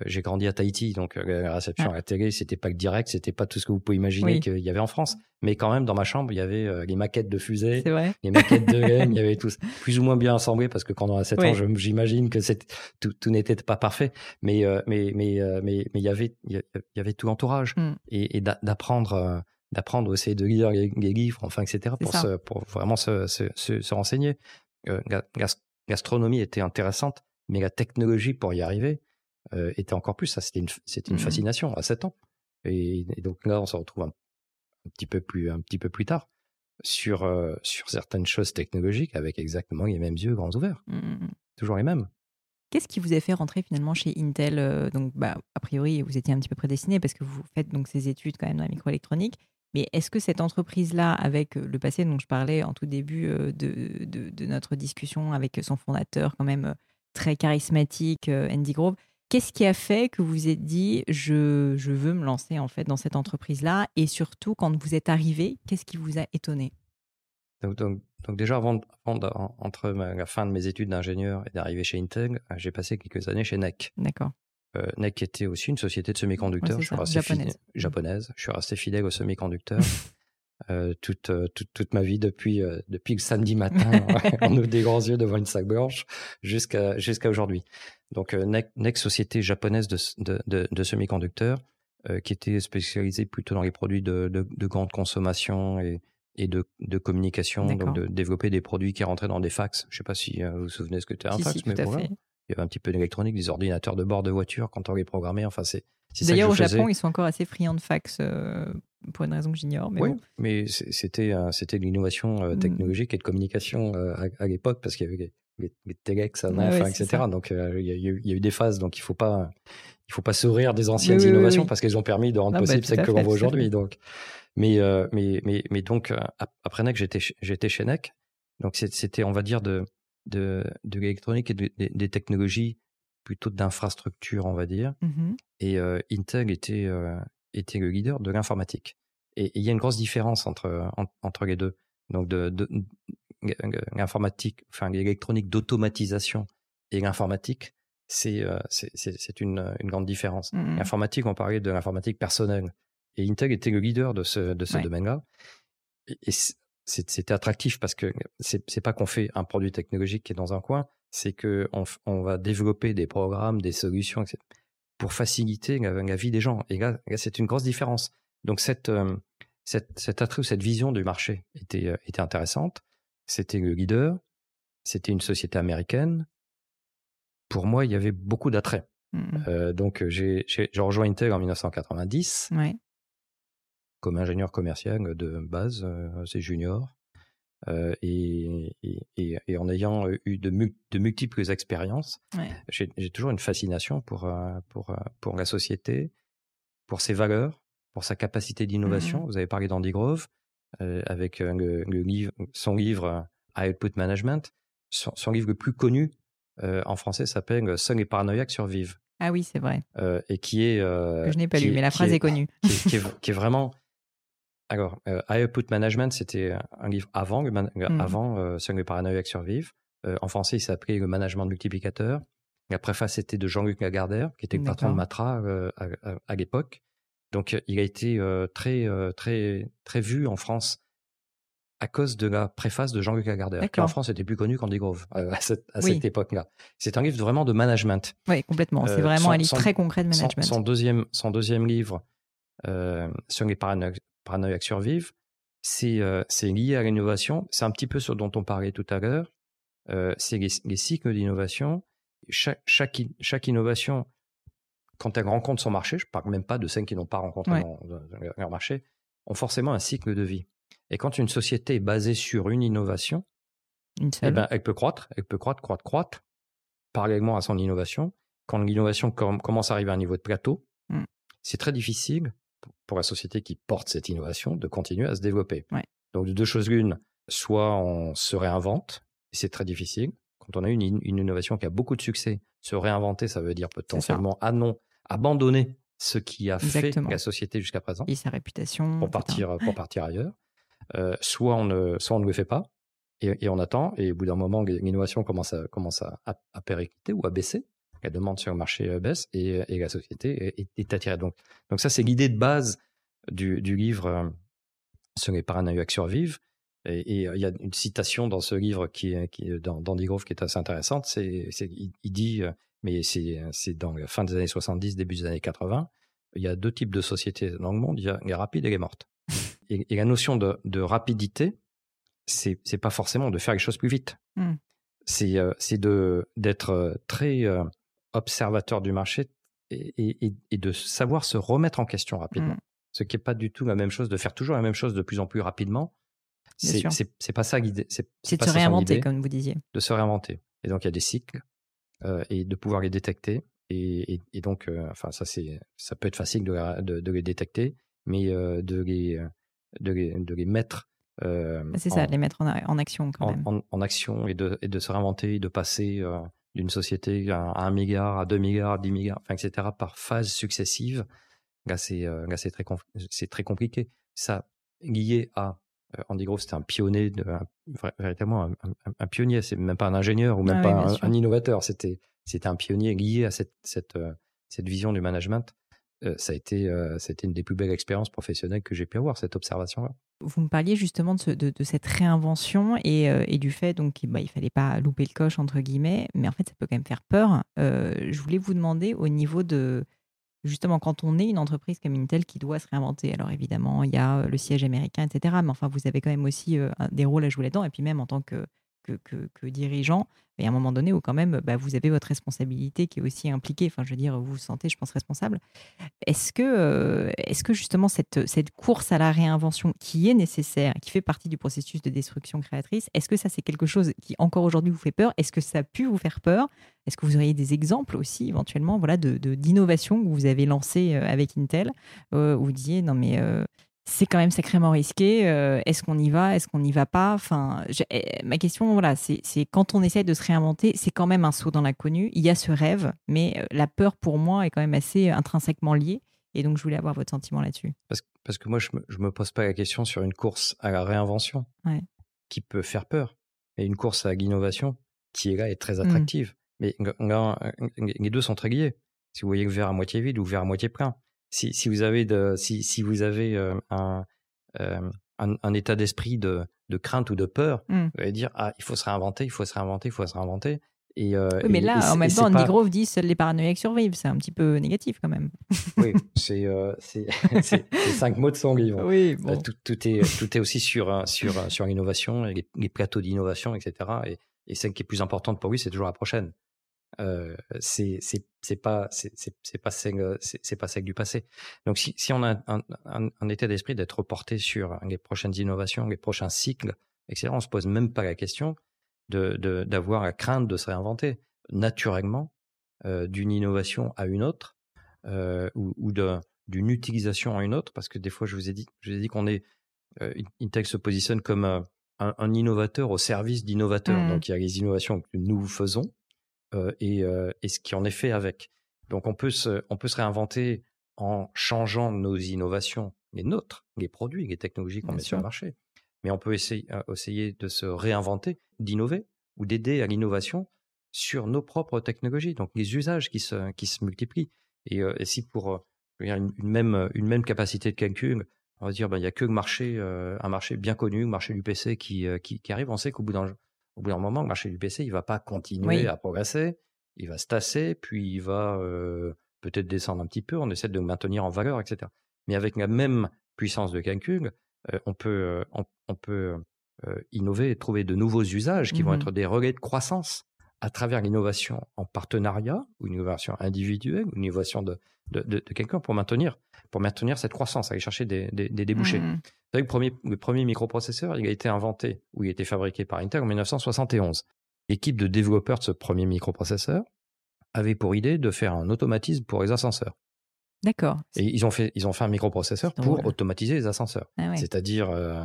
j'ai grandi à Tahiti, donc euh, la réception à la télé, c'était pas le direct, c'était pas tout ce que vous pouvez imaginer qu'il y avait en France. Mais quand même, dans ma chambre, il y avait euh, les maquettes de fusées, les maquettes de laine, il y avait tout plus ou moins bien assemblé parce que quand on a 7 ans, j'imagine que tout, tout n'était pas parfait. Mais, mais, mais, mais, mais il y avait, il y avait tout l'entourage mm. et, d'apprendre, d'apprendre aussi de lire les, livres, enfin, etc. pour, se, pour vraiment se, se, se, renseigner. L'astronomie était intéressante, mais la technologie pour y arriver, euh, était encore plus. Ça, c'était une, c'était une mmh fascination à 7 ans. Et, donc là, on se retrouve un, petit peu plus, un petit peu plus tard. sur, sur certaines choses technologiques avec exactement les mêmes yeux grands ouverts. Mmh, mmh, Toujours les mêmes. Qu'est-ce qui vous a fait rentrer finalement chez Intel Donc, bah, a priori, vous étiez un petit peu prédestiné parce que vous faites donc ces études quand même dans la microélectronique. Mais est-ce que cette entreprise-là, avec le passé dont je parlais en tout début de, de, notre discussion avec son fondateur, quand même très charismatique, Andy Grove, qu'est-ce qui a fait que vous vous êtes dit je, je veux me lancer en fait dans cette entreprise-là? Et surtout, quand vous êtes arrivé, qu'est-ce qui vous a étonné? Donc, donc, donc, déjà, avant, entre la fin de mes études d'ingénieur et d'arriver chez Intel, j'ai passé quelques années chez NEC. D'accord. Euh, NEC était aussi une société de semi-conducteurs. je suis japonaise. japonaise. Je suis resté fidèle aux semi-conducteurs euh, toute, euh, toute, toute, ma vie depuis, euh, depuis le samedi matin, on ouvre des grands yeux devant une sac blanche jusqu'à jusqu'à aujourd'hui. Donc NEC, NEC, société japonaise de, de, de, de semi-conducteurs qui était spécialisée plutôt dans les produits de, de grande consommation et, et de, de communication, donc de développer des produits qui rentraient dans des fax. Je ne sais pas si vous vous souvenez ce que c'était un fax, mais voilà il y avait un petit peu d'électronique, des ordinateurs de bord de voiture quand on les programmait. Enfin, c'est. D'ailleurs, au Japon, ils sont encore assez friands de fax euh, pour une raison que j'ignore. Mais oui, mais c'était c'était de l'innovation euh, mmh. technologique et de communication euh, à, l'époque parce qu'il y avait les, les telex, etc. Donc il y, a eu des phases. Donc il faut pas il faut pas sourire des anciennes innovations parce qu'elles ont permis de rendre bah, possible celles que l'on voit aujourd'hui. Donc, mais mais mais mais donc après NEC, j'étais j'étais chez NEC. Donc c'était on va dire de de, de l'électronique et des technologies plutôt d'infrastructure, on va dire. Mmh et euh, Intel était, euh, était le leader de l'informatique. Et il y a une grosse différence entre, entre les deux. Donc, de, de l'informatique, enfin, l'électronique d'automatisation et l'informatique, c'est euh, c'est une, une grande différence. Mmh l'informatique, on parlait de l'informatique personnelle. Et Intel était le leader de ce, de ce domaine-là. Et, et c'était attractif parce que c'est pas qu'on fait un produit technologique qui est dans un coin, c'est que on, va développer des programmes, des solutions, etc., pour faciliter la, vie des gens. Et là, c'est une grosse différence. Donc cette, euh, cette, cet attrait ou cette vision du marché était, euh, était intéressante. C'était le leader, c'était une société américaine. Pour moi, il y avait beaucoup d'attrait. Mmh euh, donc j'ai rejoint Intel en 1990. Ouais comme ingénieur commercial de base, euh, c'est junior. Euh, et, et, en ayant eu de, de multiples expériences, j'ai toujours une fascination pour, euh, pour, pour la société, pour ses valeurs, pour sa capacité d'innovation. Mmh Vous avez parlé d'Andy Grove avec le, livre, son livre Output Management. Son, livre le plus connu en français s'appelle Seul et paranoïaque survivent. Ah oui, c'est vrai. et qui est. que je n'ai pas lu, mais la phrase est, connue. qui, est, vraiment alors, euh, Output Management, c'était un livre avant, le mmh. avant euh, Seul paranoïaque survive. Euh, en français, il s'appelait Le management multiplicateur. La préface c'était de Jean-Luc Lagardère, qui était le patron de Matra euh, à, à, l'époque. Donc, il a été très, très, très vu en France à cause de la préface de Jean-Luc Lagardère, qui en France était plus connu qu'Andy Grove à cette, à cette époque-là. C'est un livre vraiment de management. Oui, complètement. C'est vraiment un livre très concret de management. Son, deuxième, son deuxième livre, euh, sur les paranoïaque survivre, c'est euh, lié à l'innovation. C'est un petit peu ce dont on parlait tout à l'heure. Euh, c'est les, cycles d'innovation. Chaque, chaque, chaque, innovation, quand elle rencontre son marché, je ne parle même pas de celles qui n'ont pas rencontré leur marché, ont forcément un cycle de vie. Et quand une société est basée sur une innovation, eh ben, elle peut croître, elle peut croître, croître, croître, parallèlement à son innovation. Quand l'innovation commence à arriver à un niveau de plateau, mmh. c'est très difficile pour la société qui porte cette innovation de continuer à se développer. Donc, de deux choses l'une, soit on se réinvente, et c'est très difficile. Quand on a une, une innovation qui a beaucoup de succès, se réinventer, ça veut dire potentiellement ah non, abandonner ce qui a fait la société jusqu'à présent. Et sa réputation. Pour partir, pour partir ailleurs. Euh, soit, on ne, soit on ne le fait pas, et, on attend, et au bout d'un moment, l'innovation commence à, commence à, à, ou à baisser la demande sur le marché euh, baisse et, et la société est, attirée. Donc, donc ça, c'est l'idée de base du, du livre euh, Sur les paranoïaques survivent. Et, euh, il y a une citation dans ce livre qui, qui d'Andy Grove qui est assez intéressante. C'est, il, dit, mais c'est, c'est dans la fin des années 70, début des années 80, il y a deux types de sociétés dans le monde. Il y a les rapides et les mortes. et, la notion de, de rapidité, c'est, c'est pas forcément de faire les choses plus vite. Mmh. C'est, c'est de, d'être très observateur du marché et, de savoir se remettre en question rapidement. Mmh. Ce qui n'est pas du tout la même chose de faire toujours la même chose de plus en plus rapidement. c'est pas ça l'idée. C'est de se réinventer, comme vous disiez. De se réinventer. Et donc, il y a des cycles et de pouvoir les détecter. Et, donc, enfin, ça, ça peut être facile de, de, les détecter, mais de, les, de, les, de les mettre euh, c'est ça, les mettre en, action quand même. En, action et de, se réinventer, de passer euh, d'une société à, 1 milliard, à 2 milliards, à 10 milliards, enfin, etc., par phase successive. Là, c'est euh, très, c'est très compliqué. Ça, lié à Andy Grove, c'était un pionnier, de, véritablement un, pionnier, c'est même pas un ingénieur ou même ah pas un, innovateur, c'était un pionnier lié à cette, cette, cette vision du management. Ça, a été, une des plus belles expériences professionnelles que j'ai pu avoir, cette observation-là. Vous me parliez justement de, cette réinvention et, du fait donc bah, il fallait pas louper le coche entre guillemets, mais en fait ça peut quand même faire peur. Je voulais vous demander au niveau de justement quand on est une entreprise comme Intel qui doit se réinventer. Alors évidemment il y a le siège américain etc. Mais enfin vous avez quand même aussi des rôles à jouer là-dedans et puis même en tant que que, dirigeant, il y a un moment donné où quand même, bah, vous avez votre responsabilité qui est aussi impliquée. Enfin, je veux dire, vous vous sentez, je pense, responsable. Est-ce que, euh, est-ce que justement cette, course à la réinvention qui est nécessaire, qui fait partie du processus de destruction créatrice, est-ce que ça c'est quelque chose qui encore aujourd'hui vous fait peur? Est-ce que ça a pu vous faire peur? Est-ce que vous auriez des exemples aussi éventuellement, voilà, de, d'innovation que vous avez lancé euh, avec Intel euh, où vous disiez non mais c'est quand même sacrément risqué. Euh, est-ce qu'on y va Est-ce qu'on n'y va pas? Enfin, eh, ma question, voilà, c'est quand on essaie de se réinventer, c'est quand même un saut dans l'inconnu. Il y a ce rêve, mais euh, la peur pour moi est quand même assez intrinsèquement liée. Et donc, je voulais avoir votre sentiment là-dessus. Parce, parce, que moi, je me, me pose pas la question sur une course à la réinvention qui peut faire peur, et une course à l'innovation qui est là est très mmh. attractive. Mais les deux sont très liés. Si vous voyez le verre à moitié vide ou le verre à moitié plein, si, si, vous avez, de, si, si vous avez euh, un, euh, un, un, état d'esprit de, de, crainte ou de peur, mmh. vous allez dire ah, il faut se réinventer, il faut se réinventer, il faut se réinventer. Et, euh, oui, mais là, en même temps, Andy Grove dit seuls les paranoïaques survivent. C'est un petit peu négatif quand même. oui, c'est euh, cinq mots de son livre. Oui, bon. tout, tout, est, tout est aussi sur, sur, sur l'innovation, les, les, plateaux d'innovation, etc. Et, et celle qui est plus importante pour lui, c'est toujours la prochaine euh, c'est c'est pas c'est pas c'est pas sec du passé. Donc si, si on a un, un, un état d'esprit d'être reporté sur les prochaines innovations, les prochains cycles, etc., on se pose même pas la question de d'avoir la crainte de se réinventer naturellement euh, d'une innovation à une autre euh, ou, ou d'une utilisation à une autre, parce que des fois je vous ai dit je vous ai dit qu'on est euh, Intel se positionne comme un, un, innovateur au service d'innovateurs. Mmh. Donc il y a les innovations que nous faisons euh, euh, et, ce qui en est fait avec. Donc on peut se, on peut se réinventer en changeant nos innovations, les nôtres, les produits, les technologies qu'on met sur le marché. Mais on peut essayer, euh, essayer de se réinventer, d'innover ou d'aider à l'innovation sur nos propres technologies, donc les usages qui se, qui se multiplient. Et, si pour une, même, une même capacité de calcul, on va dire, ben, il n'y a que le marché, un marché bien connu, le marché du PC qui, qui, qui arrive, on sait qu'au bout d'un au bout d'un moment, le marché du PC, il va pas continuer à progresser, il va se tasser, puis il va euh, peut-être descendre un petit peu, on essaie de le maintenir en valeur, etc. Mais avec la même puissance de calcul, euh, on peut, on, peut innover et trouver de nouveaux usages qui vont mmh être des relais de croissance à travers l'innovation en partenariat ou une innovation individuelle ou une innovation de, de, quelqu'un pour maintenir, pour maintenir cette croissance, aller chercher des, des, débouchés. Mmh le premier, le premier microprocesseur, il a été inventé ou il a été fabriqué par Intel en 1971. L'équipe de développeurs de ce premier microprocesseur avait pour idée de faire un automatisme pour les ascenseurs. D'accord. Et ils ont fait, ils ont fait un microprocesseur pour automatiser les ascenseurs. Ah C'est-à-dire, euh,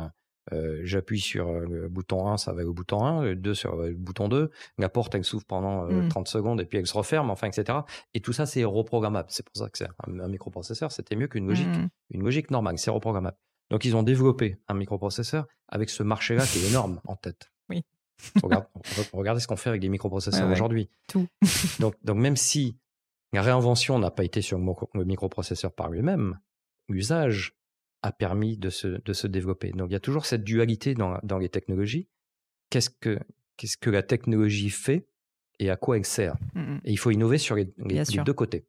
euh, j'appuie sur euh, le bouton 1, ça va au bouton 1, le 2 sur le bouton 2, la porte elle s'ouvre pendant 30 mmh. secondes et puis elle se referme, enfin, etc. Et tout ça, c'est reprogrammable. C'est pour ça que c'est un, microprocesseur, c'était mieux qu'une logique, mmh. une logique normale, c'est reprogrammable. Donc ils ont développé un microprocesseur avec ce marché-là qui est énorme en tête. Oui. Regarde, regardez ce qu'on fait avec des microprocesseurs aujourd'hui. Tout. donc, donc même si la réinvention n'a pas été sur le microprocesseur par lui-même, l'usage a permis de se, de se développer. Donc il y a toujours cette dualité dans, dans les technologies. Qu'est-ce que, qu'est-ce que la technologie fait et à quoi elle sert? Mmh, mmh. Et il faut innover sur les, deux côtés.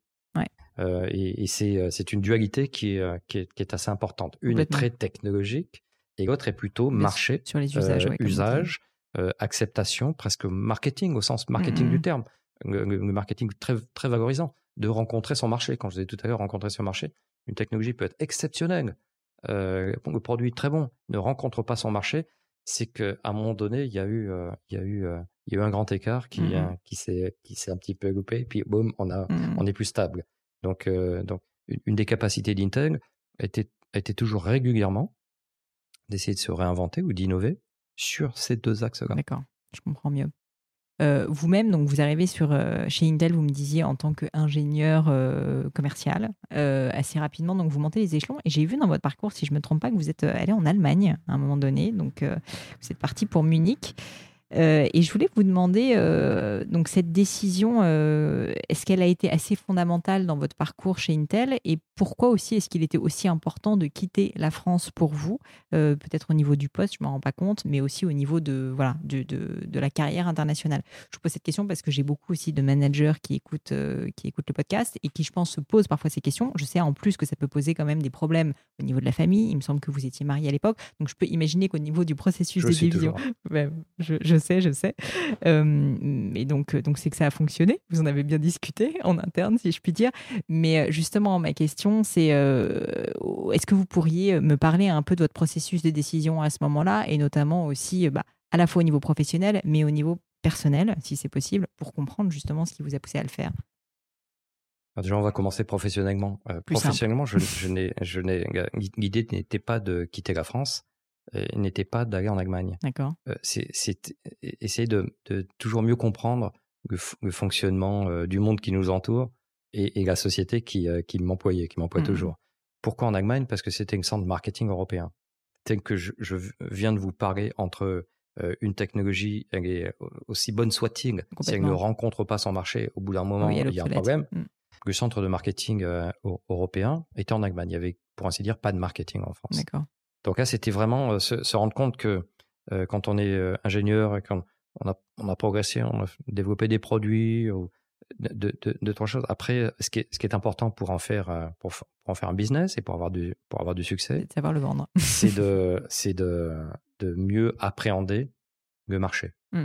Euh, et, euh, c'est, une dualité qui est, euh, qui est, qui est assez importante. Une est très technologique et l'autre est plutôt marché, sur les usages, usage, acceptation, presque marketing au sens marketing du mmh, terme. Le, marketing très, très valorisant, de rencontrer son marché. Quand je disais tout à l'heure, rencontrer son marché, une technologie peut être exceptionnelle, euh, le produit très bon ne rencontre pas son marché, c'est qu'à un moment donné, il y a eu, il y a eu, il y a eu un grand écart qui, Mmh qui s'est, qui s'est un petit peu loupé, puis boum, on a, Mmh. on est plus stable. Donc, donc, une des capacités d'Intel était, était toujours régulièrement d'essayer de se réinventer ou d'innover sur ces deux axes-là. D'accord, je comprends mieux. Euh, vous-même, donc vous arrivez sur, euh, chez Intel, vous me disiez en tant qu'ingénieur euh, commercial assez rapidement, donc vous montez les échelons. Et j'ai vu dans votre parcours, si je ne me trompe pas, que vous êtes allé en Allemagne à un moment donné, donc vous êtes parti pour Munich. Euh, et je voulais vous demander, euh, donc cette décision, euh, est-ce qu'elle a été assez fondamentale dans votre parcours chez Intel et pourquoi aussi est-ce qu'il était aussi important de quitter la France pour vous, peut-être au niveau du poste, je ne m'en rends pas compte, mais aussi au niveau de, voilà, de, de, de la carrière internationale? Je vous pose cette question parce que j'ai beaucoup aussi de managers qui écoutent, qui écoutent le podcast et qui, je pense, se posent parfois ces questions. Je sais en plus que ça peut poser quand même des problèmes au niveau de la famille. Il me semble que vous étiez marié à l'époque, donc je peux imaginer qu'au niveau du processus Je de suis division, toujours. Ouais, je, je sais, je sais. Euh, et donc, donc c'est que ça a fonctionné. Vous en avez bien discuté en interne, si je puis dire. Mais euh, justement, ma question, c'est euh, est-ce que vous pourriez me parler un peu de votre processus de décision à ce moment-là, et notamment aussi, euh, bah, à la fois au niveau professionnel, mais au niveau personnel, si c'est possible, pour comprendre justement ce qui vous a poussé à le faire? Alors déjà, on va commencer professionnellement. Euh, Plus simple. professionnellement, je, je n'ai, je n'ai, l'idée n'était pas de quitter la France, euh, n'était pas d'aller en Allemagne. D'accord Euh, c'est, essayer de, de toujours mieux comprendre le, fonctionnement euh, du monde qui nous entoure et, et la société qui, euh, qui m'employait, qui m'emploie Mhm. toujours. Pourquoi en Allemagne? Parce que c'était un centre marketing européen. Tel que je, je viens de vous parler entre euh, une technologie, elle est aussi bonne soit-il, si elle ne rencontre pas son marché, au bout d'un moment, Oui, il y a un problème Mm. le centre de marketing euh, eu- européen était en Allemagne. Il y avait, pour ainsi dire, pas de marketing en France. Donc là, c'était vraiment se, se rendre compte que quand on est ingénieur et quand on a, on a progressé, on a développé des produits, ou de, de, de, de trois choses. Après, ce qui est, ce qui est important pour en faire, pour, en faire un business et pour avoir du, pour avoir du succès, C'est de savoir le vendre. c'est de, c'est de, de mieux appréhender le marché. Mm.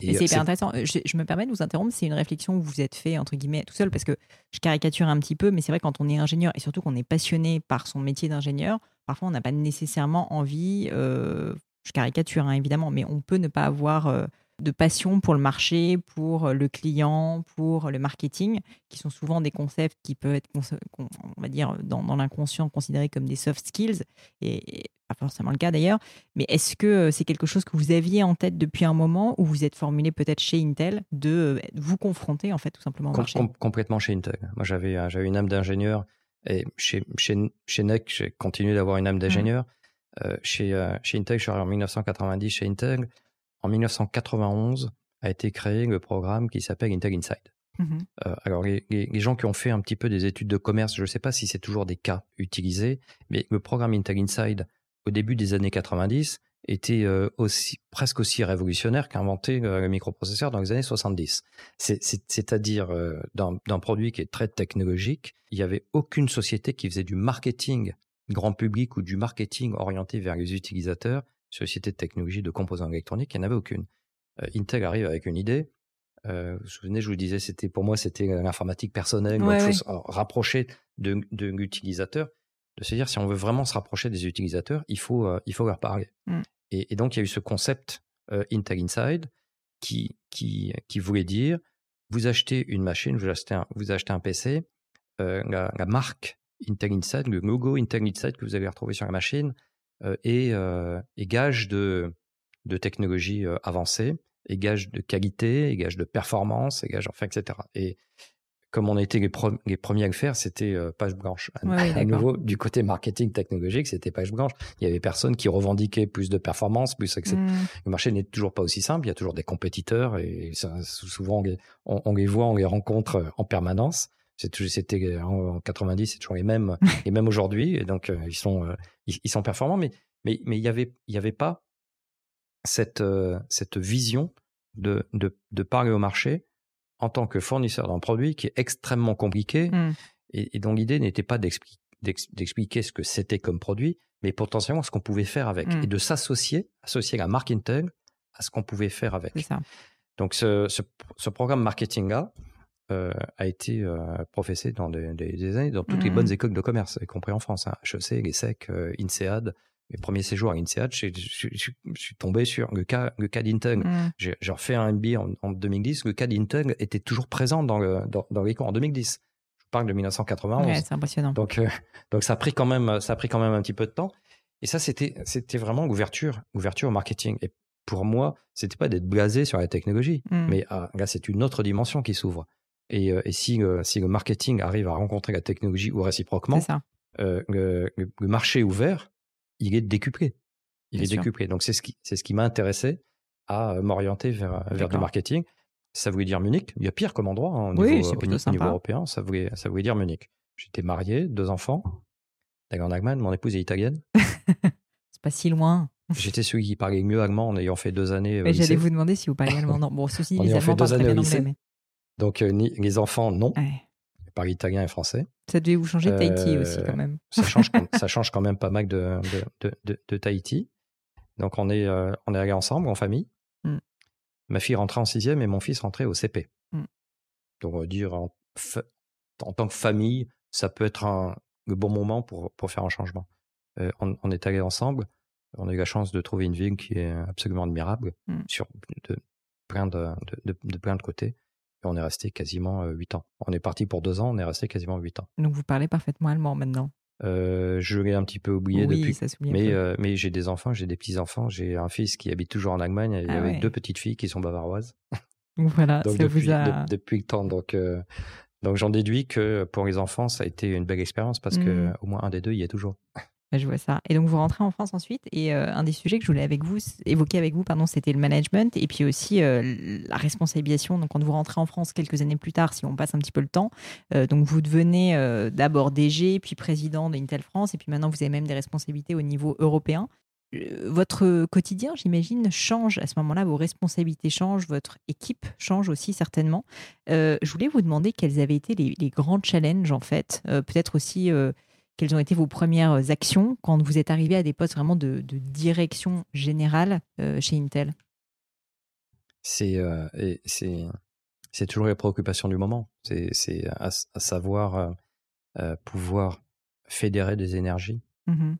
Et Et c'est hyper intéressant. Je, je me permets de vous interrompre. C'est une réflexion que vous êtes fait, entre guillemets, tout seul, parce que je caricature un petit peu, mais c'est vrai, quand on est ingénieur et surtout qu'on est passionné par son métier d'ingénieur, parfois on n'a pas nécessairement envie, euh, je caricature hein, évidemment, mais on peut ne pas avoir euh, de passion pour le marché, pour le client, pour le marketing, qui sont souvent des concepts qui peuvent être, on va dire, dans, dans l'inconscient considérés comme des soft skills, et, et pas forcément le cas d'ailleurs. Mais est-ce que euh, c'est quelque chose que vous aviez en tête depuis un moment ou vous êtes formulé peut-être chez Intel de euh, vous confronter en fait tout simplement au marché? com- complètement chez Intel. Moi, j'avais euh, j'avais une âme d'ingénieur et chez chez chez NEC, j'ai continué d'avoir une âme d'ingénieur. Euh, chez euh, chez Intel, je suis arrivé en 1990 chez Intel. En 1991 a été créé le programme qui s'appelle Intel Inside. Mhm. Euh, alors, les, les- les gens qui ont fait un petit peu des études de commerce, je ne sais pas si c'est toujours des cas utilisés, mais le programme Intel Inside, au début des années 90, était euh, aussi, presque aussi révolutionnaire qu'inventer euh, le microprocesseur dans les années 70. C'est- c'est- C'est-à-dire, euh, d'un d'un produit qui est très technologique, il n'y avait aucune société qui faisait du marketing grand public ou du marketing orienté vers les utilisateurs, société de technologie de composants électroniques, il n'y en avait aucune. Euh, Intel arrive avec une idée, euh, vous vous souvenez, je vous disais, c'était pour moi, c'était l'informatique personnelle, Ouais, donc ouais. faut se rapprocher de, de l'utilisateur, de se dire si on veut vraiment se rapprocher des utilisateurs, il faut, euh, il faut leur parler. Mm. Et, donc il y a eu ce concept euh, Intel Inside qui, qui, qui voulait dire vous achetez une machine, vous achetez un, vous achetez un PC, euh, la, marque Intel Inside, le logo Intel Inside que vous allez retrouver sur la machine euh, est, euh, est gage de, de technologie avancée, et gage de qualité, et gage de performance, et gage, enfin, etc. Et comme on a été les, pre- les premiers à le faire, c'était euh, page blanche. À, Ouais, nouveau, du côté marketing technologique, c'était page blanche. Il y avait personne qui revendiquait plus de performance, plus etc. Mm. Le marché n'est toujours pas aussi simple. Il y a toujours des compétiteurs et ça, souvent on les, on, on les voit, on les rencontre euh, en permanence. C'était en en 90, c'est toujours les mêmes et même aujourd'hui. Et donc euh, ils sont, euh, ils, ils sont performants, mais mais mais il y avait il y avait pas cette euh, cette vision de, de de parler au marché en tant que fournisseur d'un produit qui est extrêmement compliqué Mm. et, et dont l'idée n'était pas d'expli- d'ex- d'expliquer ce que c'était comme produit, mais potentiellement ce qu'on pouvait faire avec Mm. et de s'associer, associer la marque Intel à ce qu'on pouvait faire avec. Ça. Donc ce, ce, ce programme marketing-là euh, a été euh, professé dans des, des- des années dans toutes les Mhm. bonnes écoles de commerce, y compris en France, hein, HEC, l'ESSEC, euh, INSEAD, mes premiers séjours à INSEAD, je, suis tombé sur le le cas d'Intel. Mm. J'ai refait un MBA en, en, 2010. Le cas d'Intel était toujours présent dans, le, dans, dans les cours en 2010. Je parle de 1991. Ouais, c'est impressionnant. Donc, euh, donc ça a pris quand même, ça a pris quand même un petit peu de temps. Et ça, c'était, vraiment l'ouverture, ouverture au marketing. Et pour moi, c'était pas d'être blasé sur la technologie, mm. mais ah, là, c'est une autre dimension qui s'ouvre. Et, euh, et si, si le marketing arrive à rencontrer la technologie ou réciproquement, euh, le, le, marché ouvert, il est décuplé. Il est décuplé. Donc c'est ce qui, c'est ce qui m'a intéressé à euh, m'orienter vers, vers du marketing. Ça voulait dire Munich. Il y a pire comme endroit hein, au, niveau, au niveau, européen. Ça voulait, ça voulait dire Munich. J'étais marié, deux enfants. D'accord, Allemagne, mon épouse est italienne. c'est pas si loin. J'étais celui qui parlait mieux allemand en ayant fait deux années. Euh, J'allais vous demander si vous parliez allemand. Non, bon, ceci, les Allemands parlent très bien anglais. Mais... Donc, euh, les enfants, non. Ouais. Par italien et français. Ça devait vous changer de Tahiti aussi, quand même. ça, change, ça change quand même pas mal de, de, de, de Tahiti. Donc, on est, on est allés ensemble, en famille. Mm. Ma fille rentrait en sixième et mon fils rentrait au CP. Mm. Donc, on va dire, en, en, tant que famille, ça peut être un, le bon moment pour, pour faire un changement. on, on, est allés ensemble on a eu la chance de trouver une ville qui est absolument admirable mmh. sur de, plein de, de, plein de côtés. Et on est resté quasiment huit ans. On est parti pour deux ans, on est resté quasiment huit ans. Donc vous parlez parfaitement allemand maintenant euh, je l'ai un petit peu oublié depuis. mais euh, mais j'ai des enfants, j'ai des petits enfants. J'ai un fils qui habite toujours en Allemagne et ah avec deux petites filles qui sont bavaroises. Voilà, donc ça vous a... depuis le temps. Donc euh, donc j'en déduis que pour les enfants, ça a été une belle expérience parce qu'au que mmh. au moins un des deux y est toujours. Je vois ça. Et donc vous rentrez en France ensuite. Et euh, un des sujets que je voulais avec vous, évoquer avec vous, pardon, c'était le management et puis aussi euh, la responsabilisation. Donc quand vous rentrez en France quelques années plus tard, si on passe un petit peu le temps, euh, donc vous devenez d'abord DG, puis président d'Intel France, et puis maintenant vous avez même des responsabilités au niveau européen. Votre quotidien, j'imagine, change à ce moment-là, vos responsabilités changent, votre équipe change aussi certainement. je voulais vous demander quels avaient été les grands challenges en fait, peut-être aussi quelles ont été vos premières actions quand vous êtes arrivé à des postes vraiment de, direction générale euh, chez Intel? Euh, C'est toujours les préoccupations du moment. C'est à, savoir euh, pouvoir fédérer des énergies, mmh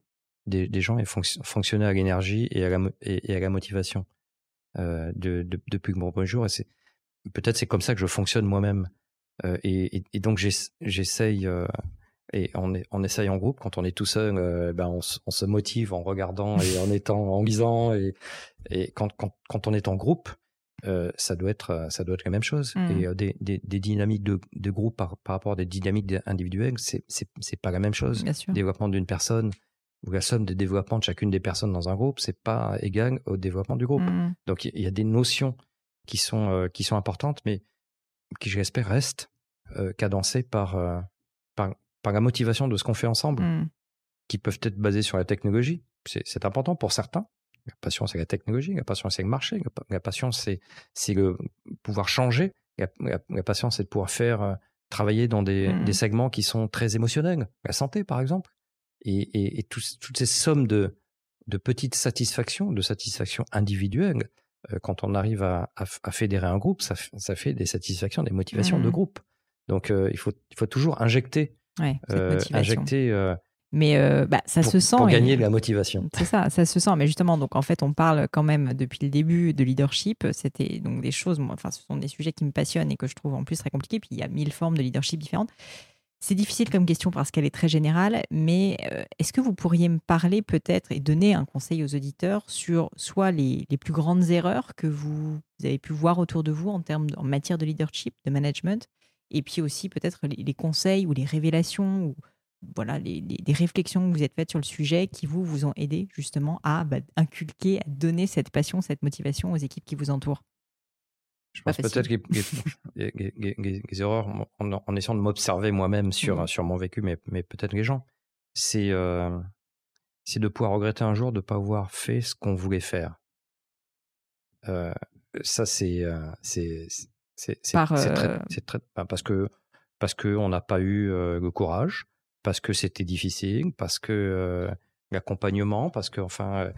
des, gens et fonctionner à l'énergie et, à la, et, à la motivation de, depuis le bonjour. Et peut-être c'est comme ça que je fonctionne moi-même. Et, et, donc j'essaye et on, est, on essaye en groupe. Quand on est tout seul, euh, ben on, on, se motive en regardant et en étant, en lisant. Et, et quand, quand, quand, on est en groupe, euh, ça doit être, ça doit être la même chose. Mmh. Et euh, des, des, des, dynamiques de, de groupe par, par, rapport à des dynamiques individuelles, c'est, c'est, pas la même chose. Bien sûr. Développement d'une personne ou la somme des développements de chacune des personnes dans un groupe, c'est pas égal au développement du groupe. Mmh. Donc il y, a des notions qui sont, qui sont importantes, mais qui, je l'espère, restent cadencées par, par, par la motivation de ce qu'on fait ensemble, mmh. qui peuvent être basées sur la technologie. C'est important pour certains. La passion, c'est la technologie. La passion, c'est le marché. La, passion, c'est le pouvoir changer. La, passion, c'est de pouvoir faire euh, travailler dans des, mmh. des, segments qui sont très émotionnels. La santé, par exemple. Et, et, toutes ces sommes de, de petites satisfactions, de satisfactions individuelles, euh, quand on arrive à, à, fédérer un groupe, ça, ça, fait des satisfactions, des motivations de mmh. groupe. Donc, euh, il, faut, il faut toujours injecter ouais, euh, injecter. Euh, mais euh, bah, ça se sent. Pour gagner de la motivation. C'est ça, ça se sent. Mais justement, donc en fait, on parle quand même depuis le début de leadership. C'était donc des choses, enfin, ce sont des sujets qui me passionnent et que je trouve en plus très compliqués. Puis il y a mille formes de leadership différentes. C'est difficile comme question parce qu'elle est très générale, mais est-ce que vous pourriez me parler peut-être et donner un conseil aux auditeurs sur soit les, les plus grandes erreurs que vous, avez pu voir autour de vous en termes en matière de leadership, de management, et puis aussi peut-être les, conseils ou les révélations ou voilà les, réflexions que vous êtes faites sur le sujet qui vous vous ont aidé justement à bah, inculquer, à donner cette passion, cette motivation aux équipes qui vous entourent. Je pense peut-être des erreurs en, essayant de m'observer moi-même sur, mmh. sur mon vécu, mais, mais peut-être les gens. C'est euh, c'est de pouvoir regretter un jour de ne pas avoir fait ce qu'on voulait faire. Euh, ça, c'est euh, c'est euh, très, parce que parce que on n'a pas eu euh, le courage, parce que c'était difficile, parce que euh, l'accompagnement, parce que enfin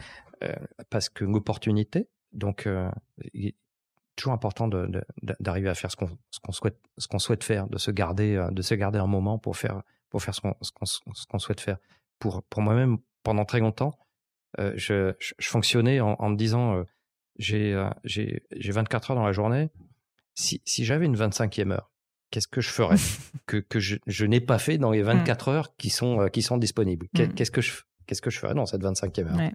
parce que l'opportunité. Donc il est toujours important d'arriver à faire ce qu'on ce qu'on souhaite ce qu'on souhaite faire, de se garder de se garder un moment pour faire pour faire ce qu'on ce qu'on souhaite faire. Pour pour moi-même pendant très longtemps, je, je, fonctionnais en, en me disant j'ai j'ai 24 heures dans la journée. Si, si j'avais une 25e heure, qu'est-ce que je ferais que, que je, je n'ai pas fait dans les 24 mmh. heures qui sont, qui sont disponibles? Mmh. Qu'est-ce que je qu'est-ce que je ferais dans cette 25e heure?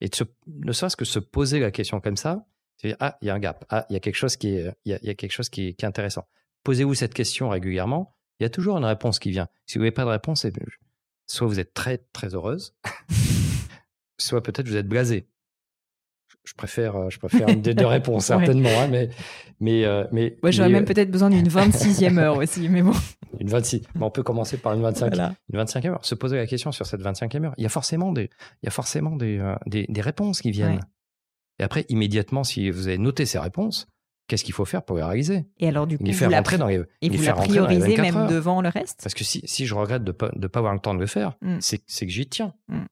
Et de se, ne serait-ce que se poser la question comme ça, c'est ah, il y a un gap, ah, il y a quelque chose qui est, il y a, y a quelque chose qui est, qui est intéressant. Posez-vous cette question régulièrement, il y a toujours une réponse qui vient. Si vous n'avez pas de réponse, soit vous êtes très très heureuse, soit peut-être vous êtes blasé. Je préfère, euh, je préfère une des deux réponses certainement, hein, mais mais euh, mais. j'aurais même euh, peut-être besoin d'une 26e heure aussi, mais bon. Une 26. on peut commencer par une 25. Une 25e heure. Se poser la question sur cette 25e heure. Il y a forcément des, il y a forcément des, des, des, réponses qui viennent. Et après, immédiatement, si vous avez noté ces réponses, qu'est-ce qu'il faut faire pour les réaliser? Et alors, du coup, les faire rentrer dans les, et vous la priorisez même devant le reste? Parce que si, si je regrette de ne pas, de pas avoir le temps de le faire, mmh. c'est que j'y tiens. Mmh.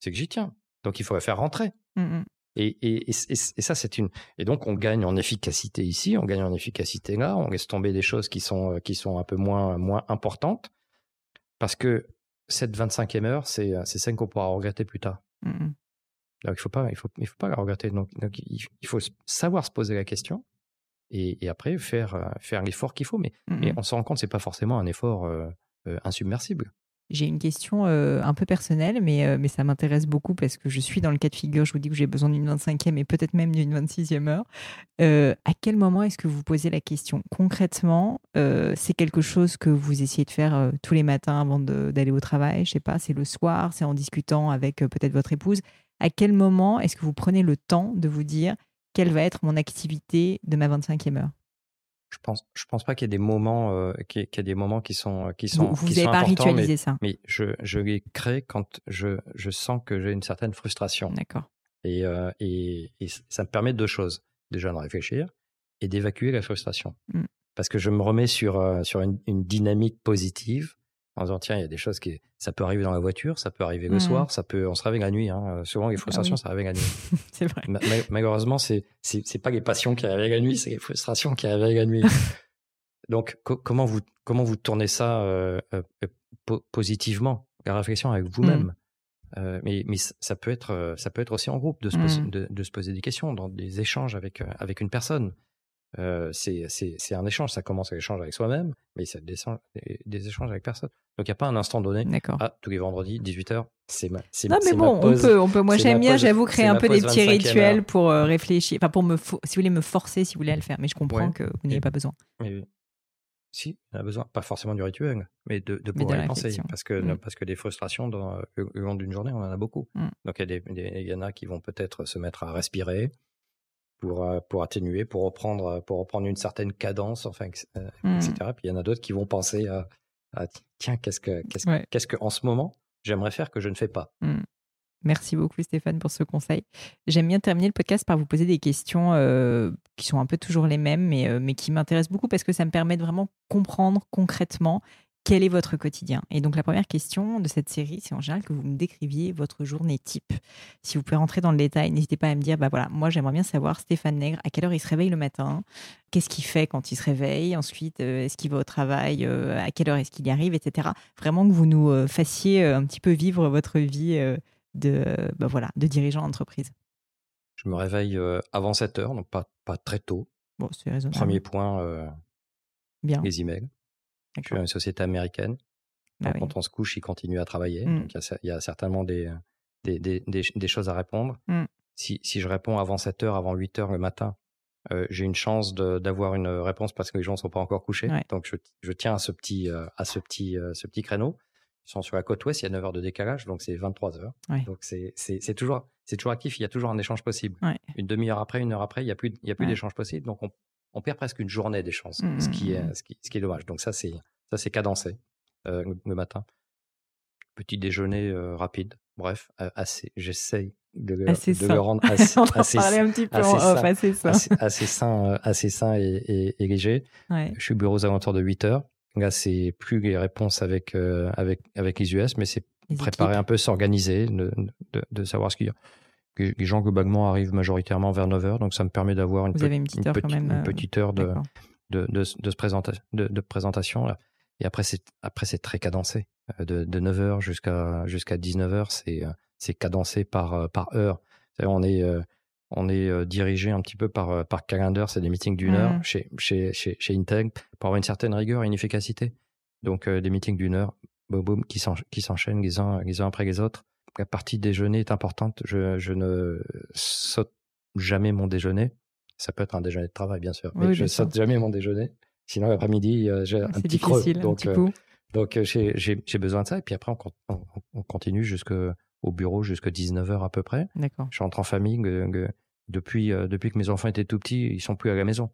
C'est que j'y tiens. Donc, il faut la faire rentrer. Mmh, et, et, et, et, ça, c'est une. Et donc, on gagne en efficacité ici, on gagne en efficacité là, on laisse tomber des choses qui sont, euh, qui sont un peu moins, moins importantes. Parce que cette 25e heure, c'est celle qu'on pourra regretter plus tard. Donc, il ne faut, pas, il faut, il faut pas la regretter. Donc, donc, il faut savoir se poser la question et, et après faire, euh, faire l'effort qu'il faut. Mais, mais, on se rend compte que ce n'est pas forcément un effort euh, insubmersible. J'ai une question euh, un peu personnelle, mais, euh, mais ça m'intéresse beaucoup parce que je suis dans le cas de figure, je vous dis que j'ai besoin d'une 25e et peut-être même d'une 26e heure. Euh, à quel moment est-ce que vous posez la question? Concrètement, c'est quelque chose que vous essayez de faire tous les matins avant d'aller au travail? Je sais pas, c'est le soir, c'est en discutant avec peut-être votre épouse. À quel moment est-ce que vous prenez le temps de vous dire quelle va être mon activité de ma 25e heure? Je pense, je pense pas qu'il y ait des moments, euh, qu'il y, ait des moments qui sont, qui sont, vous, n'avez pas ritualisé ça? Mais je, je les crée quand je, je sens que j'ai une certaine frustration. D'accord. Et, euh, et, et, ça me permet deux choses. Déjà de réfléchir et d'évacuer la frustration. Mmh. Parce que je me remets sur, euh, sur une, une, dynamique positive en disant tiens il y a des choses qui ça peut arriver dans la voiture ça peut arriver le mmh. soir ça peut on se réveille la nuit hein. Euh, souvent les ah frustrations ça réveille la nuit c'est vrai malheureusement c'est c'est pas les passions qui réveillent la nuit c'est les frustrations qui réveillent la nuit donc comment vous comment vous tournez ça euh, euh, positivement la réflexion avec vous-même? Mmh. mais, mais ça peut être ça peut être aussi en groupe de se, poser, mmh. de, de, se poser des questions dans des échanges avec avec une personne euh, c'est un échange. Ça commence avec l'échange avec soi-même, mais c'est des, des, échanges avec personne. Donc il n'y a pas un instant donné. Ah, tous les vendredis, 18h, c'est ma. Non, mais bon, on peut, on peut. Moi, j'aime bien, j'avoue, créer un peu des petits rituels pour euh, réfléchir, enfin, pour me, si vous voulez me forcer, si vous voulez à le faire. Mais je comprends que vous n'avez pas besoin. Si, on a besoin, pas forcément du rituel, mais de, de pouvoir y penser. Parce que, mmh. parce que des frustrations, dans, le long d'une journée, on en a beaucoup. Mmh. Donc il y, y, en a qui vont peut-être se mettre à respirer, pour, euh, pour atténuer, pour reprendre, pour reprendre une certaine cadence, enfin, etc. Euh, mmh. Puis il y en a d'autres qui vont penser à, tiens, qu'est-ce que, qu'est-ce, qu'est-ce que en ce moment j'aimerais faire que je ne fais pas. Mmh. Merci beaucoup Stéphane pour ce conseil. J'aime bien terminer le podcast par vous poser des questions euh, qui sont un peu toujours les mêmes, mais, mais qui m'intéressent beaucoup parce que ça me permet de vraiment comprendre concrètement quel est votre quotidien? Et donc la première question de cette série, c'est en général que vous me décriviez votre journée type. Si vous pouvez rentrer dans le détail, n'hésitez pas à me dire, bah voilà, moi j'aimerais bien savoir Stéphane Nègre, à quelle heure il se réveille le matin, qu'est-ce qu'il fait quand il se réveille, ensuite euh, est-ce qu'il va au travail, euh, à quelle heure est-ce qu'il y arrive, etc. Vraiment que vous nous euh, fassiez un petit peu vivre votre vie de, bah voilà, de dirigeant d'entreprise. Je me réveille avant 7 heures, donc pas, pas très tôt. Bon, c'est raisonnable. Premier point, bien. les emails. Je suis une société américaine. Bah quand on se couche, il continue à travailler. Mmh. Donc, il y, a certainement des, des, des, des, choses à répondre. Mmh. Si, si, je réponds avant 7 heures, avant 8 heures le matin, euh, j'ai une chance d'avoir une réponse parce que les gens ne sont pas encore couchés. Donc, je, je, tiens à ce petit, euh, à ce petit, euh, ce petit créneau. Ils sont sur la côte ouest, il y a 9 heures de décalage, donc c'est 23 heures. Donc, c'est toujours, toujours actif, il y a toujours un échange possible. Une demi-heure après, une heure après, il n'y a plus, il y a plus d'échange possible. Donc, on, on perd presque une journée d'échange, mmh, ce, qui mmh, est, mmh. ce, qui, ce qui est dommage. Donc ça, c'est ça c'est cadencé euh, le matin. Petit déjeuner euh, rapide. Bref, assez. J'essaye de, le, de le rendre assez, assez, un petit peu assez, sain, assez, sain. assez, sain, euh, assez sain et, et, léger. Je suis au bureau aux alentours de 8 heures. Là, c'est plus les réponses avec, avec, avec les US, mais c'est préparer un peu, s'organiser, de, de, de, savoir ce qu'il y a les gens globalement arrivent majoritairement vers 9h, donc ça me permet d'avoir une, petite, heure, une petite heure de, de, de, de, de, présentation. Et après, c'est, après, c'est très cadencé. Euh, de, de 9h jusqu'à, jusqu'à 19h, c'est, c'est cadencé par, par heure. On est, on est dirigé un petit peu par, par calendar, c'est des meetings d'une heure chez, chez, chez, chez Intel pour avoir une certaine rigueur et une efficacité. Donc des meetings d'une heure, boum, boum, qui s'enchaînent les uns, les uns après les autres. La partie déjeuner est importante. Je, je ne saute jamais mon déjeuner. Ça peut être un déjeuner de travail, bien sûr, mais je ne saute jamais mon déjeuner. Sinon, l'après-midi, j'ai un petit creux. Donc, donc j'ai besoin de ça. Et puis après, on, on, continue jusqu'au bureau jusqu'à 19h à peu près. D'accord. Je rentre en famille. depuis, depuis que mes enfants étaient tout petits, ils sont plus à la maison.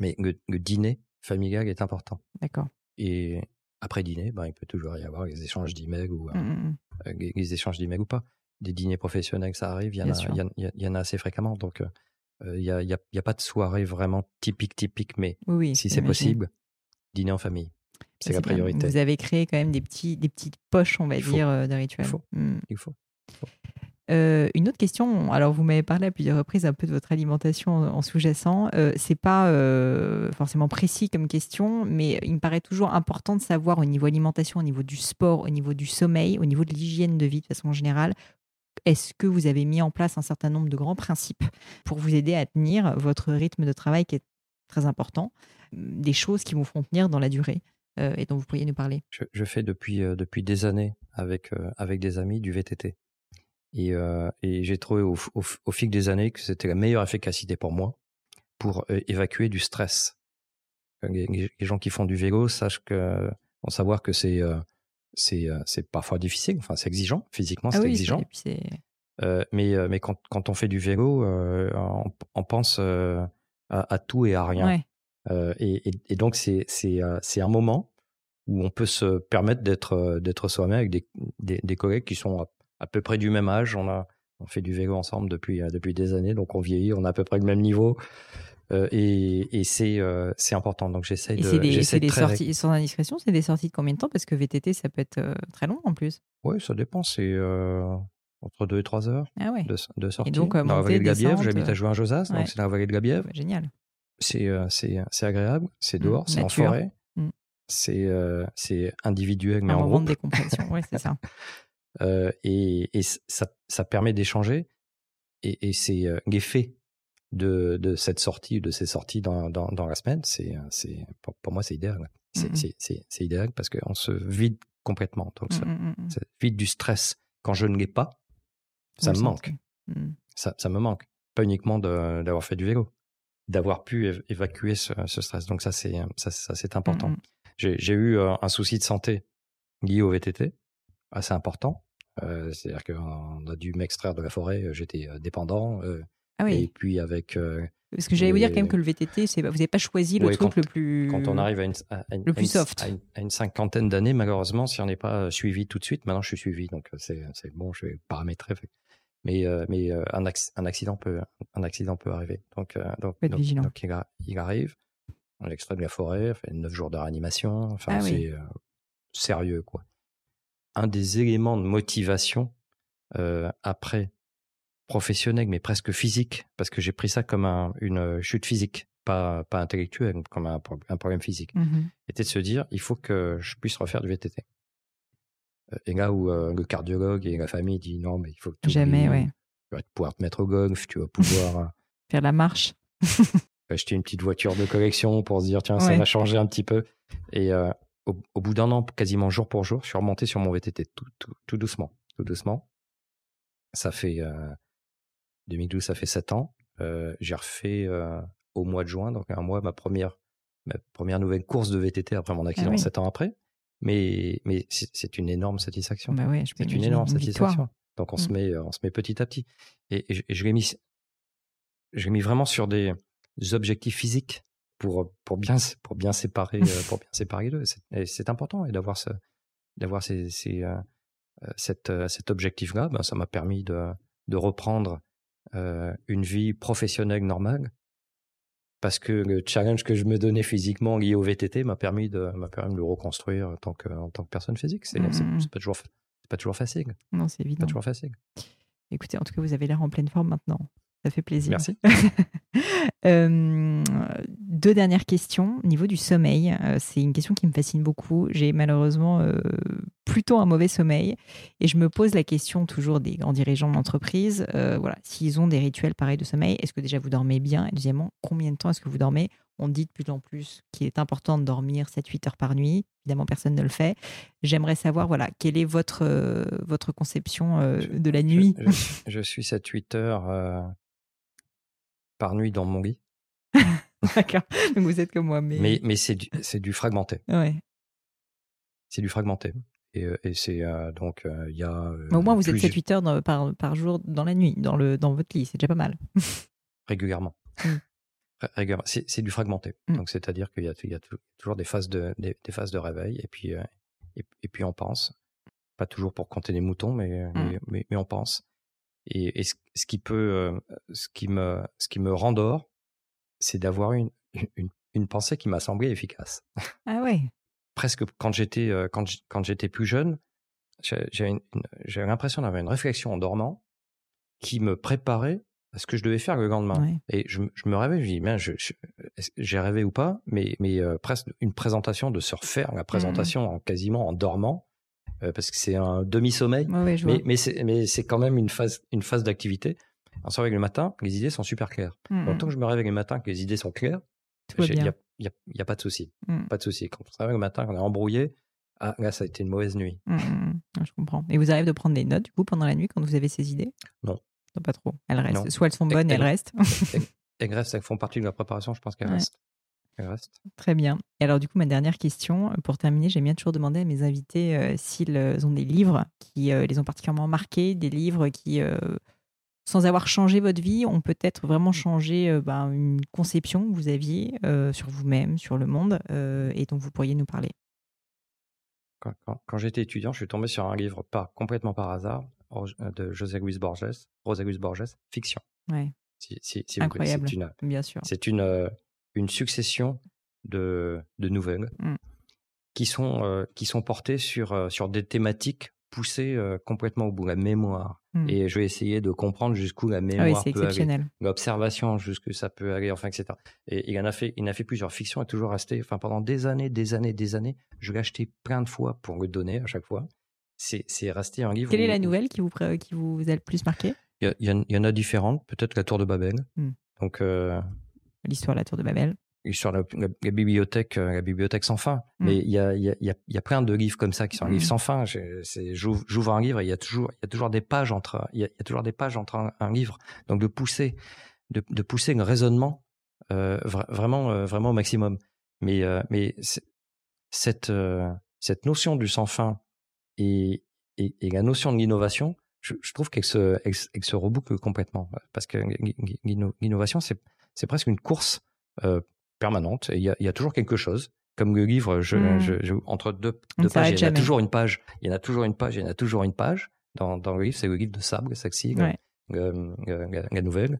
Mais le, dîner familial est important. D'accord. Et après dîner, ben, il peut toujours y avoir des échanges d'emails ou mmh, mmh, mmh. des échanges d'emails ou pas. Des dîners professionnels, ça arrive. Il y en, a, il y, en a assez fréquemment. Donc, il n'y a, y a, pas de soirée vraiment typique, typique. Mais si c'est possible, dîner en famille. C'est la priorité. Vous avez créé quand même des, petits, des petites poches, on va dire, de rituels. Il faut. Il faut. Euh, une autre question, alors vous m'avez parlé à plusieurs reprises un peu de votre alimentation en, sous-jacent. Euh, c'est pas euh, forcément précis comme question, mais il me paraît toujours important de savoir au niveau alimentation, au niveau du sport, au niveau du sommeil, au niveau de l'hygiène de vie de façon générale. Est-ce que vous avez mis en place un certain nombre de grands principes pour vous aider à tenir votre rythme de travail qui est très important, des choses qui vous font tenir dans la durée et dont vous pourriez nous parler? Je, fais depuis, depuis des années avec, avec des amis du VTT. Et, euh, et j'ai trouvé au, au, fil des années que c'était la meilleure efficacité pour moi pour euh, évacuer du stress. Les, gens qui font du vélo sachent que, vont savoir que c'est euh, c'est c'est parfois difficile, enfin c'est exigeant physiquement, ah c'est exigeant. Euh, mais mais quand, quand on fait du vélo, on, on, pense à, à, tout et à rien. Et, et, et, donc c'est c'est c'est un moment où on peut se permettre d'être d'être soi-même avec des, des, des collègues qui sont à peu près du même âge. On a on fait du vélo ensemble depuis euh, depuis des années, donc on vieillit, on a à peu près le même niveau. Euh, et, et c'est euh, c'est important. Donc j'essaie de. C'est des, sorties sans indiscrétion, c'est des sorties de combien de temps? Parce que VTT, ça peut être très long en plus. Oui, ça dépend. C'est entre 2 et 3 heures ah ouais. de, de sortie. Et donc, dans la vallée de Gabiève, j'habite à Jouin-Josas, donc c'est dans la vallée de Gabiève. génial. C'est c'est agréable, c'est mmh, dehors, c'est en forêt. Mmh. C'est c'est individuel, mais un en moment groupe. de décompression, oui, c'est ça. Euh, et, et ça, ça, permet d'échanger. Et, et c'est euh, l'effet de, de, cette sortie, de ces sorties dans, dans, dans la semaine, c'est, c'est pour, pour moi, c'est idéal. C'est, mmh c'est, idéal parce qu'on se vide complètement. Donc, ça, mmh, mmh, ça, vide du stress. Quand je ne l'ai pas, ça me manque. Ça, ça me manque. Pas uniquement d'avoir fait du vélo, d'avoir pu évacuer ce, ce, stress. Donc, ça, c'est, ça, c'est important. J'ai eu euh, un souci de santé lié au VTT assez important. C'est-à-dire qu'on a dû m'extraire de la forêt, j'étais dépendant. Ah oui. Et puis avec. Parce que j'allais vous dire quand même que le VTT, vous n'avez pas choisi le truc quand, le plus. Quand on arrive à une, à une, le plus soft. À une, à une, cinquantaine d'années, malheureusement, si on n'est pas suivi tout de suite, maintenant je suis suivi, donc c'est, bon, je vais paramétrer. Mais, mais un, un, accident peut, un accident peut arriver. Donc, donc, donc, donc, il, il, arrive, on l'extrait de la forêt, fait 9 jours de réanimation. Enfin, ah c'est sérieux, quoi un des éléments de motivation euh, après professionnel, mais presque physique, parce que j'ai pris ça comme un, une chute physique, pas, pas intellectuelle, comme un, un problème physique, mmh était de se dire, il faut que je puisse refaire du VTT. Euh, et là où euh, le cardiologue et la famille disent, non, mais il faut que tu Jamais, ouais. Tu vas pouvoir te mettre au golf, tu vas pouvoir... Euh, Faire la marche. acheter une petite voiture de collection pour se dire, tiens, ça va changer un petit peu. Et au, bout d'un an, quasiment jour pour jour, je suis remonté sur mon VTT tout, tout, tout doucement, tout doucement. Ça fait euh, 2012, ça fait sept ans. Euh, j'ai refait euh, au mois de juin, donc un mois, ma première, ma première nouvelle course de VTT après mon accident, ah sept ans après. Mais, mais c'est une énorme satisfaction. Bah ouais, c'est une énorme satisfaction. Donc on se mmh. met, on se met petit à petit. Et, et, je l'ai mis, je l'ai mis vraiment sur des objectifs physiques pour, pour, bien, pour, bien séparer, euh, pour bien séparer les deux. C'est important et d'avoir ce, d'avoir ces, ces, euh, euh, cette, cet objectif-là, ben, ça m'a permis de, de reprendre une vie professionnelle normale parce que le challenge que je me donnais physiquement lié au VTT m'a permis de m'a permis de le reconstruire en tant que en tant que personne physique. C'est mmh. pas toujours c'est pas toujours facile. Non, c'est évident. Pas toujours facile. Écoutez, en tout cas, vous avez l'air en pleine forme maintenant. Ça fait plaisir. Merci. Euh, deux dernières questions. Au niveau du sommeil, euh, c'est une question qui me fascine beaucoup. J'ai malheureusement euh, plutôt un mauvais sommeil. Et je me pose la question toujours des grands dirigeants d'entreprise. voilà, s'ils ont des rituels pareils de sommeil, est-ce que déjà vous dormez bien? Et deuxièmement, combien de temps est-ce que vous dormez? On dit de plus en plus qu'il est important de dormir 7-8 heures par nuit. Évidemment, personne ne le fait. J'aimerais savoir, voilà, quelle est votre, votre conception de la nuit? je, je, suis 7-8 heures par nuit dans mon lit. D'accord. Donc vous êtes comme moi. Mais, mais, mais c'est du, du fragmenté. Ouais. C'est du fragmenté. Et, euh, et c'est euh, donc, euh, il y a. au moins, vous êtes 7-8 heures par, par jour dans la nuit, dans, le, dans votre lit. C'est déjà pas mal. Régulièrement. Mm. Régulièrement. C'est, du fragmenté. Mm. Donc, c'est-à-dire qu'il y a, il y a toujours des phases de, des, phases de réveil. Et puis, et, puis, on pense. Pas toujours pour compter les moutons, mais, mm. mais, mais, on pense. Et, ce, qui peut, ce qui me, ce qui me rendort, c'est d'avoir une, une, une, pensée qui m'a semblé efficace. Ah ouais. Presque quand j'étais, quand, quand j'étais plus jeune, j'avais l'impression d'avoir une réflexion en dormant qui me préparait à ce que je devais faire le lendemain. Et je, je, me rêvais, je me dis, j'ai rêvé ou pas, mais, mais presque une présentation de se refaire la mmh présentation en, quasiment en dormant euh, parce que c'est un demi-sommeil. mais, mais c'est quand même une phase, une phase d'activité. On se réveille le matin, les idées sont super claires. Mmh. tant que je me réveille le matin, que les idées sont claires, il n'y a, y a, pas de souci. Mmh. Pas de souci. Quand on se réveille le matin, qu'on est embrouillé, ah, là, ça a été une mauvaise nuit. Mmh, je comprends. Et vous arrivez de prendre des notes, du coup, pendant la nuit, quand vous avez ces idées? Non. non. Pas trop. Elles restent. Soit elles sont bonnes et, elles restent. elles restent, elles font partie de la préparation, je pense qu'elles restent. Très bien. Et alors, du coup, ma dernière question, euh, pour terminer, j'aime bien toujours demander à mes invités euh, s'ils euh, ont des livres qui les ont particulièrement marqués, des livres qui, sans avoir changé votre vie, ont peut-être vraiment changé ben, une conception que vous aviez sur vous-même, sur le monde, et dont vous pourriez nous parler. Quand, j'étais étudiant, je suis tombé sur un livre pas complètement par hasard de José Luis Borges, José Luis Borges, Fiction. Ouais. Incroyable. bien sûr. C'est une une succession de, de nouvelles mmh. qui, sont, euh, qui sont portées sur, euh, sur des thématiques poussées euh, complètement au bout, la mémoire. Mmh. Et je vais essayer de comprendre jusqu'où la ah mémoire peut aller, l'observation jusqu'où ça peut aller, enfin, etc. Et il en a fait, il a fait plusieurs fictions et toujours resté, enfin, pendant des années, des années, des années. Je l'ai acheté plein de fois pour le donner à chaque fois. C'est, resté un livre. Quelle est la nouvelle qui vous, qui vous a le plus marqué? Il y, y, en a différentes, peut-être la Tour de Babel. Mmh. Donc, l'histoire de la Tour de Babel. Sur la, la, bibliothèque, euh, la bibliothèque sans fin. Mm. Mais il y a, y, a, y a plein de livres comme ça qui sont un livre mm. sans fin. J'ouvre un livre et il y a toujours, il y a toujours des pages entre, il y, a, toujours des pages entre un, livre. Donc de pousser, de, de pousser un raisonnement euh, vraiment, euh, vraiment au maximum. Mais, euh, mais cette, cette notion du sans fin et, et, et la notion de l'innovation, je, je, trouve qu'elle se, elle, se reboucle complètement. Parce que l'innovation, c'est c'est presque une course euh, permanente. Il y, y, a toujours quelque chose. Comme le livre, je, mmh. je, je, entre deux, deux pages, il y en a toujours une page. Il y en a toujours une page. Il y en a toujours une page. Dans, dans le livre, c'est le livre de Sable, Saxi, ouais. euh, la, nouvelle.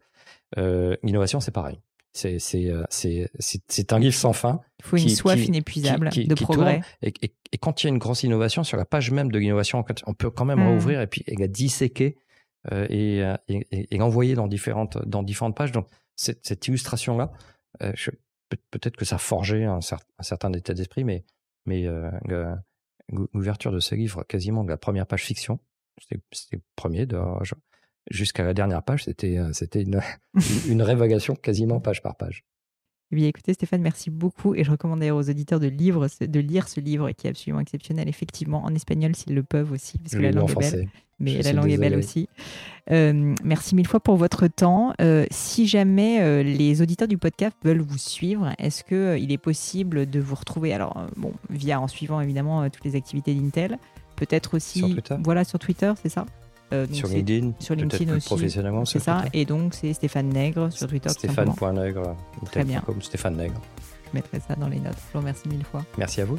Euh, L'innovation, c'est pareil. C'est un livre sans fin. Il faut une soif inépuisable de progrès. Et, et, et, quand il y a une grosse innovation sur la page même de l'innovation, on peut quand même mmh. rouvrir et puis et la disséquer euh, et, et, et l'envoyer dans différentes dans différentes pages. Donc cette, cette illustration-là, euh, peut-être que ça forgeait un, un certain état d'esprit, mais, mais euh, l'ouverture de ce livre, quasiment de la première page fiction, c'était le premier, jusqu'à la dernière page, c'était euh, une, une révélation quasiment page par page. Eh bien, écoutez, Stéphane, merci beaucoup. Et je recommande d'ailleurs aux auditeurs de, livre, de lire ce livre qui est absolument exceptionnel, effectivement, en espagnol s'ils le peuvent aussi, parce que la langue est belle. Mais la langue est belle aussi. Euh, merci mille fois pour votre temps. Euh, si jamais euh, les auditeurs du podcast veulent vous suivre, est-ce qu'il est possible de vous retrouver Alors, bon, via en suivant évidemment toutes les activités d'Intel, peut-être aussi. Sur Twitter. Voilà, sur Twitter, c'est ça sur LinkedIn, sur LinkedIn aussi. Professionnellement, c'est ça. Et donc c'est Stéphane Nègre sur Twitter. Stéphane.nègre. Très bien. Comme Stéphane Nègre. Je mettrai ça dans les notes. Je vous remercie mille fois. Merci à vous.